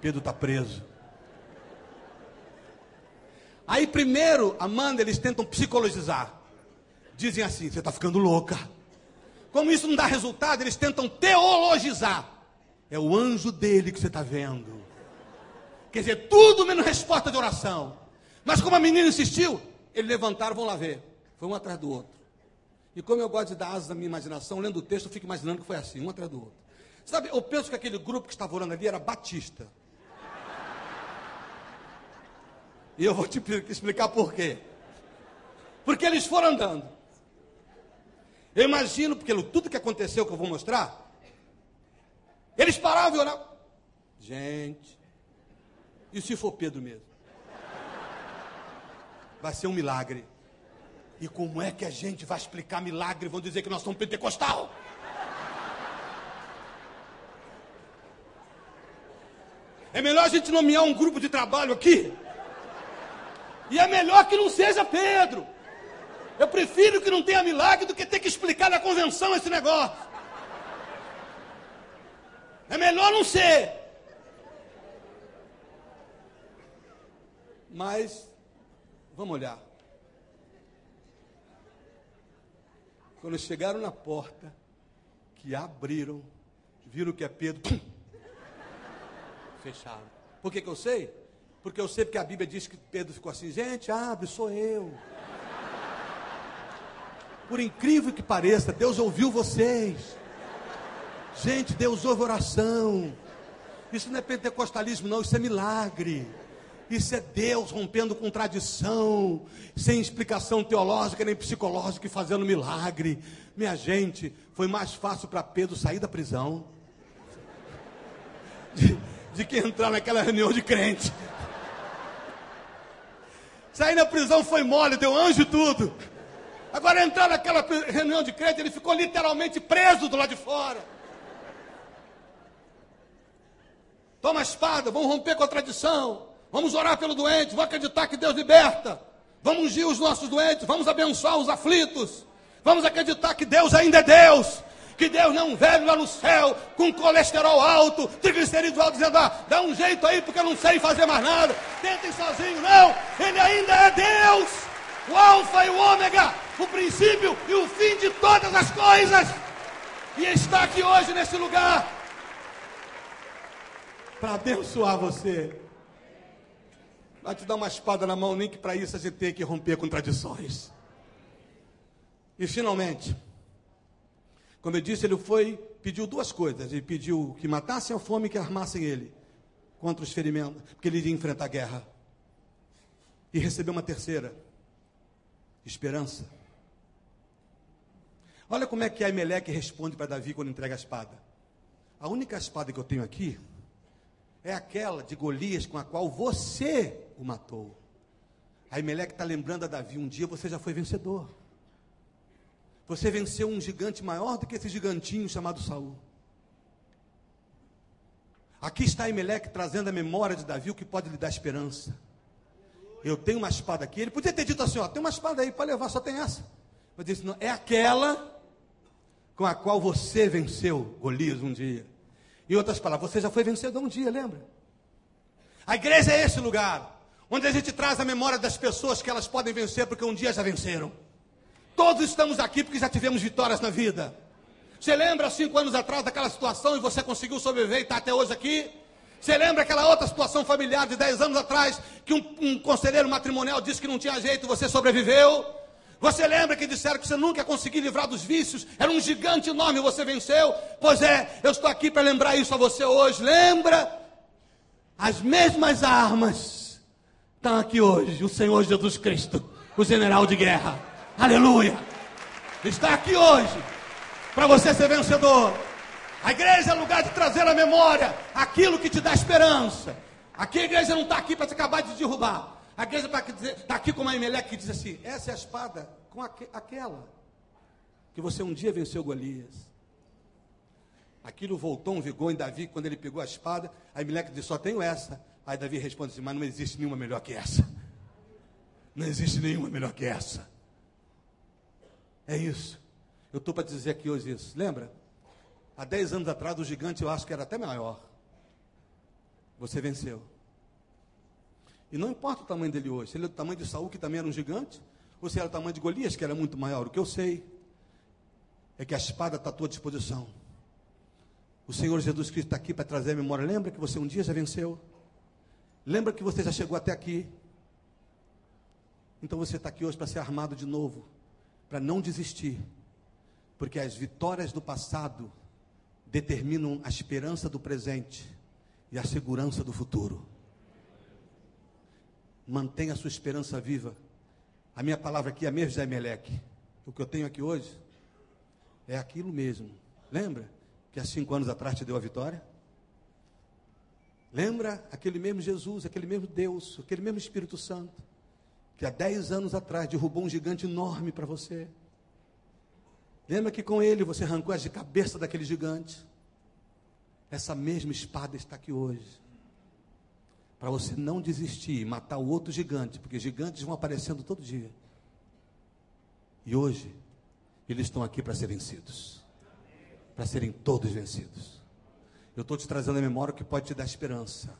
Pedro está preso. Aí primeiro, Amanda, eles tentam psicologizar. Dizem assim, você está ficando louca. Como isso não dá resultado, eles tentam teologizar. É o anjo dele que você está vendo. Quer dizer, tudo menos resposta de oração. Mas como a menina insistiu, eles levantaram, vão lá ver. Foi um atrás do outro. E como eu gosto de dar asas à minha imaginação, lendo o texto, eu fico imaginando que foi assim, um atrás do outro. Sabe, eu penso que aquele grupo que estava orando ali era batista. E eu vou te explicar por quê. Porque eles foram andando. Eu imagino, porque tudo que aconteceu que eu vou mostrar, eles paravam e oravam. Gente, e se for Pedro mesmo? Vai ser um milagre. E como é que a gente vai explicar milagre? Vão dizer que nós somos pentecostal. É melhor a gente nomear um grupo de trabalho aqui. E é melhor que não seja Pedro. Eu prefiro que não tenha milagre do que ter que explicar na convenção esse negócio. É melhor não ser. Mas, vamos olhar. Quando chegaram na porta, que abriram, viram que é Pedro, fecharam. Por que, que eu sei? Porque eu sei porque a Bíblia diz que Pedro ficou assim, gente, abre, sou eu. Por incrível que pareça, Deus ouviu vocês. Gente, Deus ouve oração. Isso não é pentecostalismo, não, isso é milagre. Isso é Deus rompendo com tradição, sem explicação teológica nem psicológica e fazendo milagre. Minha gente, foi mais fácil para Pedro sair da prisão de, de que entrar naquela reunião de crente. Sair da prisão foi mole, deu anjo tudo. Agora entrar naquela reunião de crente, ele ficou literalmente preso do lado de fora. Toma a espada, vamos romper com a tradição. Vamos orar pelo doente, vamos acreditar que Deus liberta. Vamos ungir os nossos doentes, vamos abençoar os aflitos. Vamos acreditar que Deus ainda é Deus. Que Deus não é um velho lá no céu, com colesterol alto, triglicerídeos altos, dizendo, ah, dá um jeito aí porque eu não sei fazer mais nada. Tentem sozinho. Não, Ele ainda é Deus. O alfa e o ômega, o princípio e o fim de todas as coisas. E está aqui hoje nesse lugar para abençoar você. Vai te dar uma espada na mão, nem que para isso a gente tem que romper contradições. E finalmente, como eu disse, ele foi, pediu duas coisas. Ele pediu que matassem a fome e que armassem ele contra os ferimentos, porque ele iria enfrentar a guerra. E recebeu uma terceira, esperança. Olha como é que Aimeleque responde para Davi quando entrega a espada. A única espada que eu tenho aqui é aquela de Golias com a qual você o matou. Aí Meleque está lembrando a Davi, um dia você já foi vencedor. Você venceu um gigante maior do que esse gigantinho chamado Saul. Aqui está Emelec trazendo a memória de Davi, o que pode lhe dar esperança. Eu tenho uma espada aqui. Ele podia ter dito assim: ó, tem uma espada aí, pode levar, só tem essa. Mas disse: não, é aquela com a qual você venceu Golias um dia. Em outras palavras, você já foi vencedor um dia, lembra? A igreja é esse lugar onde a gente traz a memória das pessoas que elas podem vencer porque um dia já venceram. Todos estamos aqui porque já tivemos vitórias na vida. Você lembra cinco anos atrás daquela situação e você conseguiu sobreviver e está até hoje aqui? Você lembra aquela outra situação familiar de dez anos atrás que um, um conselheiro matrimonial disse que não tinha jeito e você sobreviveu? Você lembra que disseram que você nunca ia conseguir livrar dos vícios? Era um gigante enorme você venceu? Pois é, eu estou aqui para lembrar isso a você hoje. Lembra? As mesmas armas estão aqui hoje. O Senhor Jesus Cristo, o general de guerra. Aleluia! Está aqui hoje para você ser vencedor. A igreja é lugar de trazer à memória aquilo que te dá esperança. Aqui a igreja não está aqui para te acabar de derrubar. A igreja está aqui como a Emelec que diz assim: essa é a espada com aquela que você um dia venceu Golias. Aquilo voltou um vigor em Davi quando ele pegou a espada. A Emelec diz: só tenho essa. Aí Davi responde assim: mas não existe nenhuma melhor que essa. Não existe nenhuma melhor que essa. É isso. Eu estou para dizer aqui hoje isso. Lembra? Há 10 anos atrás, o gigante eu acho que era até maior. Você venceu. E não importa o tamanho dele hoje, se ele é do tamanho de Saul, que também era um gigante, ou se era o tamanho de Golias, que era muito maior. O que eu sei é que a espada está à tua disposição. O Senhor Jesus Cristo está aqui para trazer a memória. Lembra que você um dia já venceu? Lembra que você já chegou até aqui? Então você está aqui hoje para ser armado de novo, para não desistir, porque as vitórias do passado determinam a esperança do presente e a segurança do futuro mantenha a sua esperança viva. A minha palavra aqui é mesmo de Emelec. O que eu tenho aqui hoje é aquilo mesmo. Lembra que há cinco anos atrás te deu a vitória? Lembra aquele mesmo Jesus, aquele mesmo Deus, aquele mesmo Espírito Santo, que há dez anos atrás derrubou um gigante enorme para você? Lembra que com ele você arrancou as de cabeça daquele gigante? Essa mesma espada está aqui hoje para você não desistir e matar o outro gigante, porque gigantes vão aparecendo todo dia. E hoje, eles estão aqui para ser vencidos, para serem todos vencidos. Eu estou te trazendo a memória que pode te dar esperança.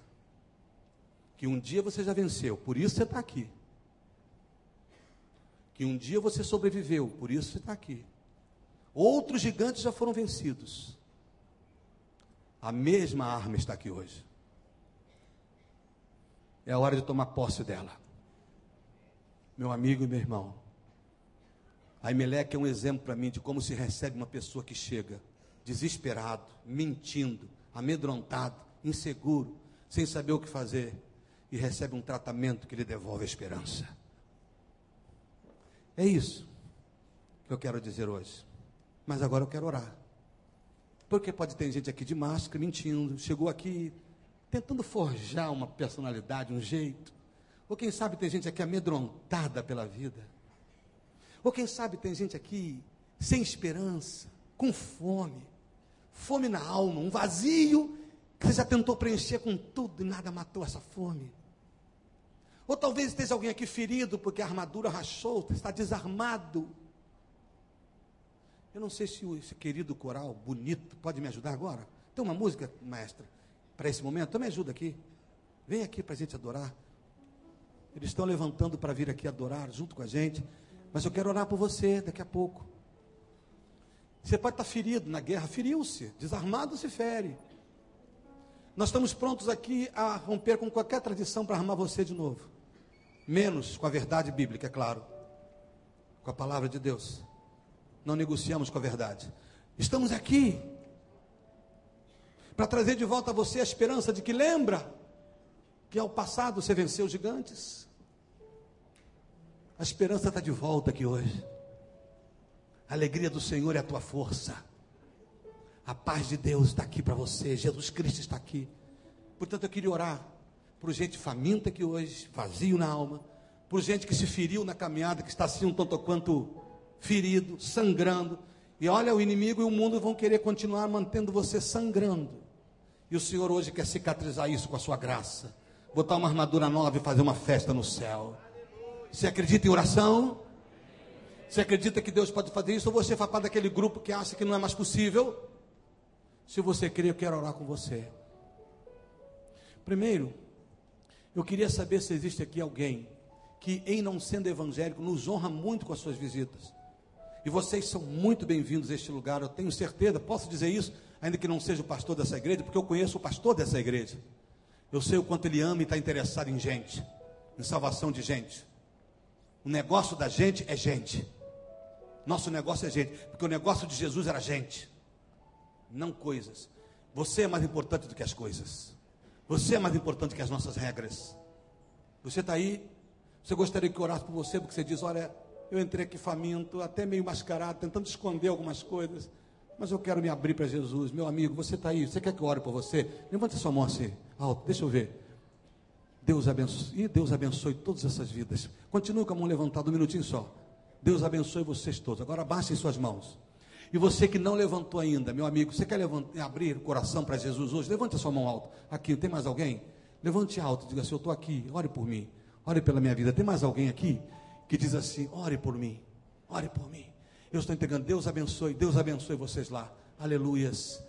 Que um dia você já venceu, por isso você está aqui. Que um dia você sobreviveu, por isso você está aqui. Outros gigantes já foram vencidos. A mesma arma está aqui hoje. É a hora de tomar posse dela. Meu amigo e meu irmão, a Emelec é um exemplo para mim de como se recebe uma pessoa que chega desesperado, mentindo, amedrontado, inseguro, sem saber o que fazer, e recebe um tratamento que lhe devolve a esperança. É isso que eu quero dizer hoje. Mas agora eu quero orar. Porque pode ter gente aqui de máscara mentindo, chegou aqui tentando forjar uma personalidade, um jeito. Ou quem sabe tem gente aqui amedrontada pela vida. Ou quem sabe tem gente aqui sem esperança, com fome. Fome na alma, um vazio que você já tentou preencher com tudo e nada matou essa fome. Ou talvez esteja alguém aqui ferido porque a armadura rachou, está desarmado. Eu não sei se esse querido coral bonito pode me ajudar agora. Tem uma música, maestra, para esse momento? Então me ajuda aqui. Vem aqui para a gente adorar. Eles estão levantando para vir aqui adorar junto com a gente. Mas eu quero orar por você daqui a pouco. Você pode estar ferido na guerra, feriu-se, desarmado se fere. Nós estamos prontos aqui a romper com qualquer tradição para armar você de novo. Menos com a verdade bíblica, é claro. Com a palavra de Deus. Não negociamos com a verdade. Estamos aqui para trazer de volta a você a esperança de que lembra que ao passado você venceu gigantes. A esperança está de volta aqui hoje. A alegria do Senhor é a tua força. A paz de Deus está aqui para você. Jesus Cristo está aqui. Portanto, eu queria orar por gente faminta aqui hoje, vazio na alma, por gente que se feriu na caminhada, que está assim um tanto quanto ferido, sangrando. E olha, o inimigo e o mundo vão querer continuar mantendo você sangrando. E o Senhor hoje quer cicatrizar isso com a sua graça. Botar uma armadura nova e fazer uma festa no céu. Você acredita em oração? Você acredita que Deus pode fazer isso? Ou você faz parte daquele grupo que acha que não é mais possível? Se você crê, eu quero orar com você. Primeiro, eu queria saber se existe aqui alguém que, em não sendo evangélico, nos honra muito com as suas visitas. E vocês são muito bem-vindos a este lugar, eu tenho certeza, posso dizer isso, ainda que não seja o pastor dessa igreja, porque eu conheço o pastor dessa igreja. Eu sei o quanto ele ama e está interessado em gente, em salvação de gente. O negócio da gente é gente. Nosso negócio é gente. Porque o negócio de Jesus era gente, não coisas. Você é mais importante do que as coisas. Você é mais importante que as nossas regras. Você está aí, você gostaria que eu orasse por você, porque você diz: Olha, eu entrei aqui faminto, até meio mascarado, tentando esconder algumas coisas, mas eu quero me abrir para Jesus. Meu amigo, você está aí, você quer que eu ore por você? Levante sua mão assim, alto, deixa eu ver. Deus abençoe, e Deus abençoe todas essas vidas. Continue com a mão levantada um minutinho só. Deus abençoe vocês todos. Agora baixem suas mãos. E você que não levantou ainda, meu amigo, você quer levantar, abrir o coração para Jesus hoje? Levante a sua mão alto. Aqui, tem mais alguém? Levante alto, diga assim: Eu estou aqui, ore por mim, ore pela minha vida. Tem mais alguém aqui que diz assim: Ore por mim, ore por mim. Eu estou entregando, Deus abençoe, Deus abençoe vocês lá. Aleluias,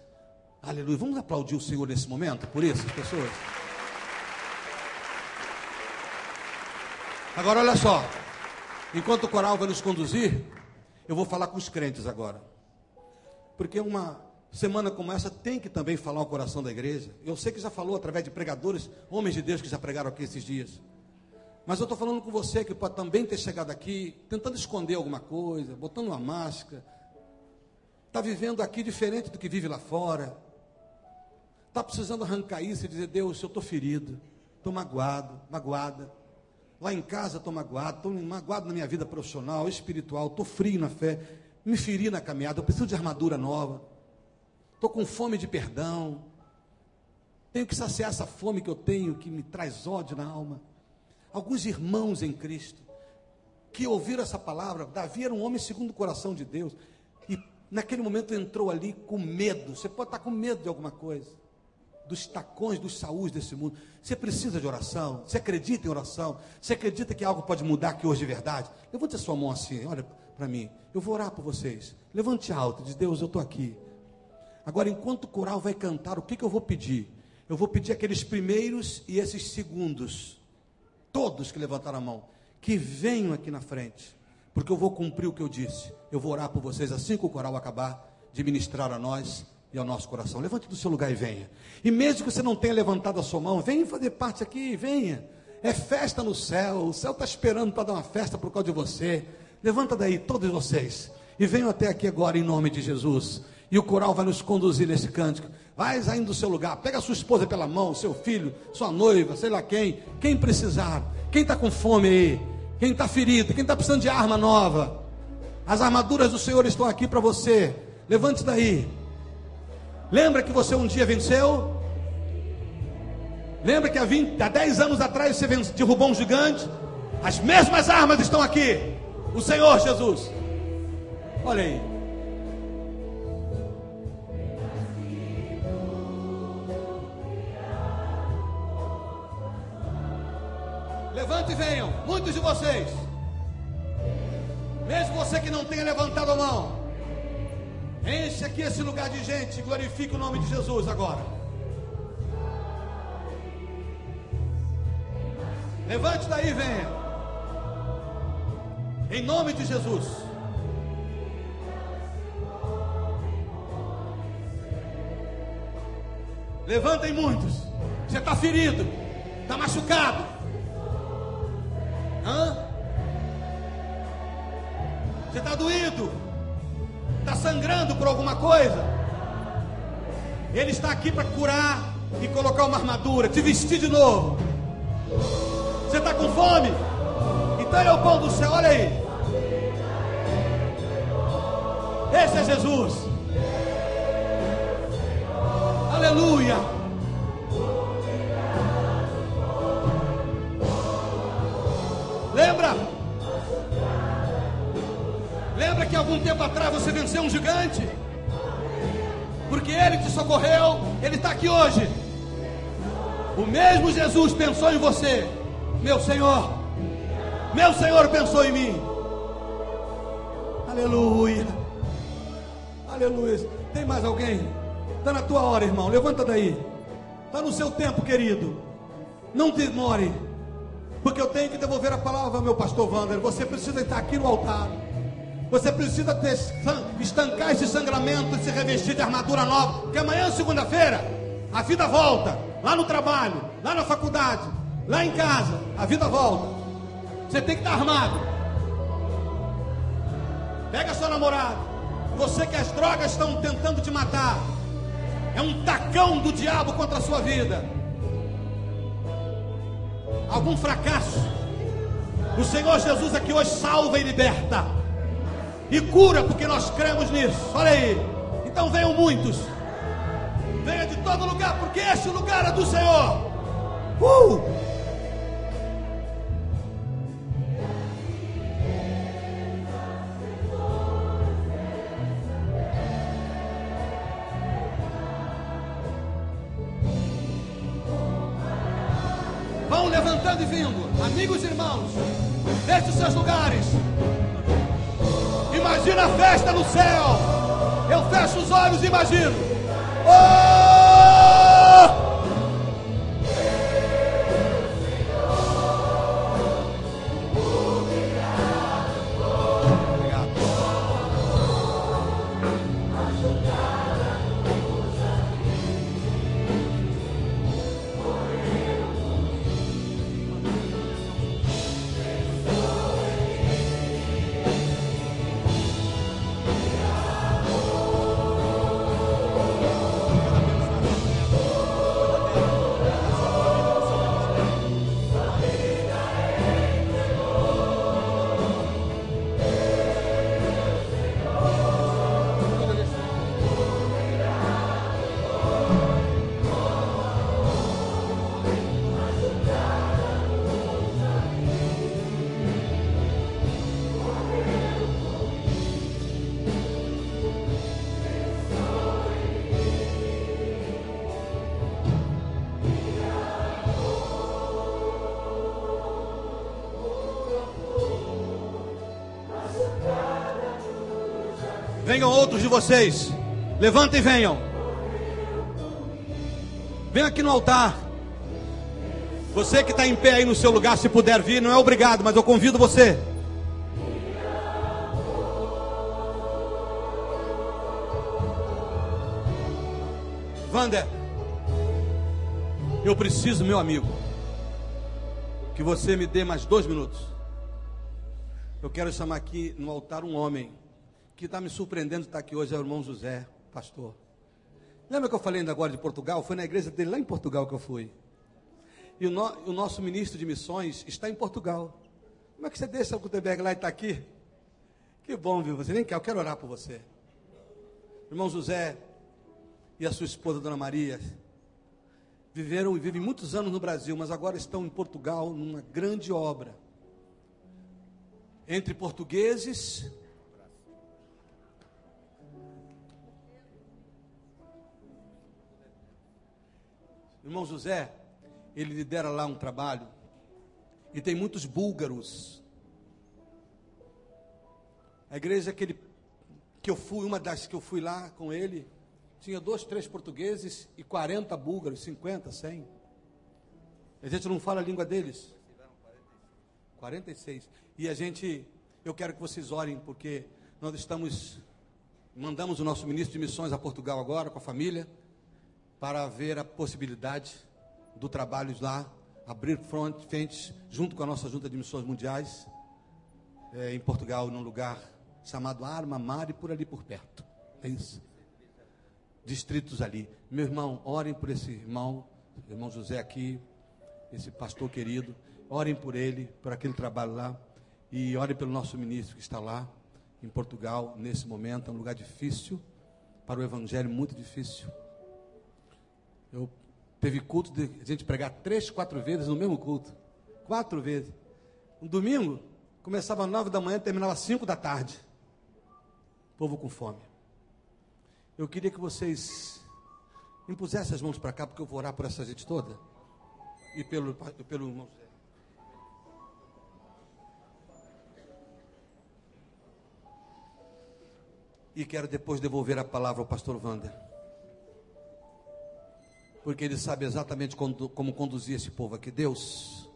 aleluia. Vamos aplaudir o Senhor nesse momento, por isso, pessoas. Agora olha só. Enquanto o coral vai nos conduzir, eu vou falar com os crentes agora. Porque uma semana como essa tem que também falar o coração da igreja. Eu sei que já falou através de pregadores, homens de Deus que já pregaram aqui esses dias. Mas eu estou falando com você que pode também ter chegado aqui tentando esconder alguma coisa, botando uma máscara. Está vivendo aqui diferente do que vive lá fora. Está precisando arrancar isso e dizer: Deus, eu estou ferido, estou magoado, magoada. Lá em casa estou magoado, estou magoado na minha vida profissional, espiritual, estou frio na fé, me feri na caminhada, eu preciso de armadura nova. Estou com fome de perdão. Tenho que saciar essa fome que eu tenho, que me traz ódio na alma. Alguns irmãos em Cristo que ouviram essa palavra, Davi era um homem segundo o coração de Deus, e naquele momento entrou ali com medo. Você pode estar com medo de alguma coisa dos tacões, dos saús desse mundo. Você precisa de oração? Você acredita em oração? Você acredita que algo pode mudar aqui hoje de verdade? Levante a sua mão assim, olha para mim. Eu vou orar por vocês. Levante alto, diz Deus, eu estou aqui. Agora, enquanto o coral vai cantar, o que, que eu vou pedir? Eu vou pedir aqueles primeiros e esses segundos, todos que levantaram a mão, que venham aqui na frente, porque eu vou cumprir o que eu disse. Eu vou orar por vocês assim que o coral acabar de ministrar a nós e ao nosso coração. Levante do seu lugar e venha. E mesmo que você não tenha levantado a sua mão, venha fazer parte aqui, venha. É festa no céu. O céu está esperando para dar uma festa por causa de você. Levanta daí, todos vocês. E venham até aqui agora em nome de Jesus. E o coral vai nos conduzir nesse cântico. Vai saindo do seu lugar. Pega a sua esposa pela mão, seu filho, sua noiva, sei lá quem. Quem precisar. Quem está com fome aí. Quem está ferido. Quem está precisando de arma nova. As armaduras do Senhor estão aqui para você. Levante daí. Lembra que você um dia venceu? Lembra que há, 20, há 10 anos atrás você derrubou um gigante? As mesmas armas estão aqui. O Senhor Jesus. Olha aí. Levante e venham, muitos de vocês. Mesmo você que não tenha levantado a mão, enche aqui esse lugar de gente, glorifique o nome de Jesus agora. Levante daí e venha. Em nome de Jesus. Levantem muitos. Você está ferido. Está machucado. Hã? Você está doído. Está sangrando por alguma coisa. Ele está aqui para curar e colocar uma armadura, te vestir de novo. Você está com fome? Ele é o pão do céu, olha aí. Esse é Jesus. Aleluia. Lembra? Lembra que algum tempo atrás você venceu um gigante? Porque ele te socorreu, ele está aqui hoje. O mesmo Jesus pensou em você. Meu Senhor, meu Senhor pensou em mim. Aleluia. Aleluia. Tem mais alguém? Está na tua hora, irmão. Levanta daí. Está no seu tempo, querido. Não demore. Porque eu tenho que devolver a palavra ao meu pastor Wander. Você precisa estar aqui no altar. Você precisa ter, estancar esse sangramento e se revestir de armadura nova. Porque amanhã, segunda-feira, a vida volta. Lá no trabalho, lá na faculdade, Lá em casa, a vida volta. Você tem que estar armado. Pega sua namorada. Você que as drogas estão tentando te matar. É um tacão do diabo contra a sua vida. Algum fracasso. O Senhor Jesus aqui hoje salva e liberta. E cura, porque nós cremos nisso. Olha aí. Então venham muitos. Venha de todo lugar, porque este lugar é do Senhor. Uh! Imagina a festa no céu. Eu fecho os olhos e imagino. Oh! Venham outros de vocês. Levantem e venham. Venha aqui no altar. Você que está em pé aí no seu lugar, se puder vir, não é obrigado, mas eu convido você. Vander, eu preciso, meu amigo, que você me dê mais dois minutos. Eu quero chamar aqui no altar um homem que está me surpreendendo de estar aqui hoje, é o irmão José, pastor. Lembra que eu falei ainda agora de Portugal? Foi na igreja dele lá em Portugal que eu fui. E o, no, o nosso ministro de missões está em Portugal. Como é que você deixa o Gutenberg lá e está aqui? Que bom viu você. Vem cá, eu quero orar por você. Irmão José e a sua esposa, Dona Maria, viveram e vivem muitos anos no Brasil, mas agora estão em Portugal numa grande obra. Entre portugueses Irmão José, ele lidera lá um trabalho e tem muitos búlgaros. A igreja que, ele, que eu fui, uma das que eu fui lá com ele, tinha dois, três portugueses e 40 búlgaros, 50, 100. A gente não fala a língua deles. 46. E a gente, eu quero que vocês orem, porque nós estamos, mandamos o nosso ministro de missões a Portugal agora, com a família, para ver a possibilidade do trabalho lá, abrir frentes, junto com a nossa junta de missões mundiais, é, em Portugal, num lugar chamado Arma Mar e por ali por perto. Tem isso distritos ali. Meu irmão, orem por esse irmão, irmão José aqui, esse pastor querido. Orem por ele, por aquele trabalho lá. E orem pelo nosso ministro que está lá, em Portugal, nesse momento. É um lugar difícil, para o evangelho, muito difícil. Eu teve culto de a gente pregar três, quatro vezes no mesmo culto. Quatro vezes. Um domingo, começava às nove da manhã, terminava às cinco da tarde. Povo com fome. Eu queria que vocês impusessem as mãos para cá, porque eu vou orar por essa gente toda. E pelo, pelo irmão Zé. E quero depois devolver a palavra ao pastor Wander. Porque ele sabe exatamente como, conduzir esse povo aqui. Deus,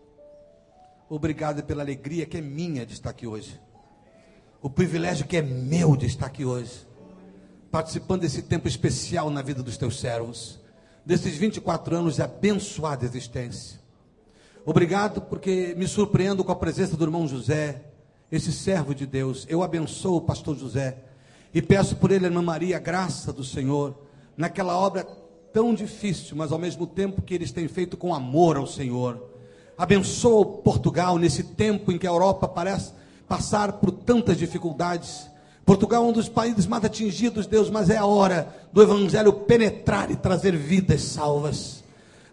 obrigado pela alegria que é minha de estar aqui hoje. O privilégio que é meu de estar aqui hoje participando desse tempo especial na vida dos teus servos, desses 24 anos de abençoada existência. Obrigado porque me surpreendo com a presença do irmão José, esse servo de Deus. Eu abençoo o pastor José e peço por ele, irmã Maria, a graça do Senhor naquela obra tão difícil, mas ao mesmo tempo que eles têm feito com amor ao Senhor. Abençoa Portugal nesse tempo em que a Europa parece passar por tantas dificuldades Portugal é um dos países mais atingidos, Deus, mas é a hora do Evangelho penetrar e trazer vidas salvas.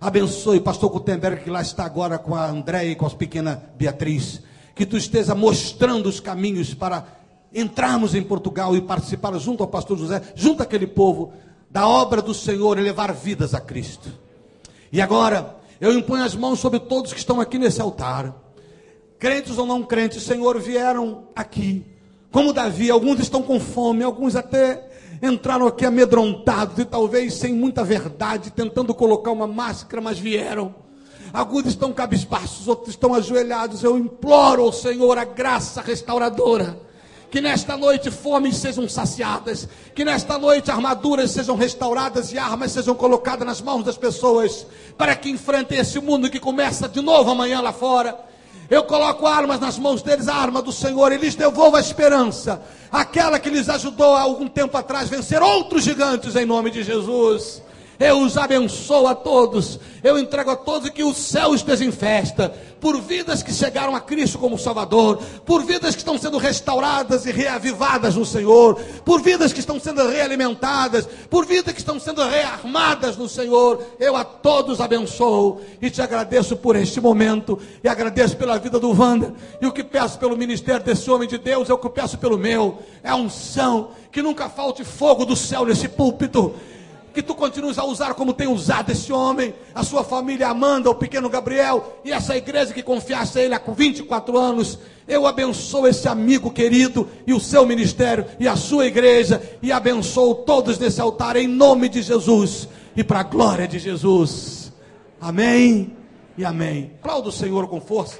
Abençoe o pastor Gutenberg, que lá está agora com a Andréia e com a pequena Beatriz. Que tu esteja mostrando os caminhos para entrarmos em Portugal e participar junto ao pastor José, junto àquele povo, da obra do Senhor e levar vidas a Cristo. E agora, eu imponho as mãos sobre todos que estão aqui nesse altar, crentes ou não crentes, Senhor, vieram aqui como Davi, alguns estão com fome, alguns até entraram aqui amedrontados e talvez sem muita verdade, tentando colocar uma máscara, mas vieram. Alguns estão cabisbaixos, outros estão ajoelhados. Eu imploro ao Senhor a graça restauradora. Que nesta noite fomes sejam saciadas, que nesta noite armaduras sejam restauradas e armas sejam colocadas nas mãos das pessoas, para que enfrentem esse mundo que começa de novo amanhã lá fora. Eu coloco armas nas mãos deles, a arma do Senhor, e lhes devolvo a esperança, aquela que lhes ajudou há algum tempo atrás vencer outros gigantes em nome de Jesus. Eu os abençoo a todos. Eu entrego a todos que o céu os desinfesta. Por vidas que chegaram a Cristo como Salvador. Por vidas que estão sendo restauradas e reavivadas no Senhor. Por vidas que estão sendo realimentadas. Por vidas que estão sendo rearmadas no Senhor. Eu a todos abençoo. E te agradeço por este momento. E agradeço pela vida do Wander. E o que peço pelo ministério desse homem de Deus é o que peço pelo meu. É unção. Que nunca falte fogo do céu nesse púlpito que tu continues a usar como tem usado esse homem, a sua família Amanda, o pequeno Gabriel e essa igreja que confiaste a ele há 24 anos. Eu abençoo esse amigo querido e o seu ministério e a sua igreja e abençoo todos nesse altar em nome de Jesus e para a glória de Jesus. Amém e amém. Aplauda o Senhor com força.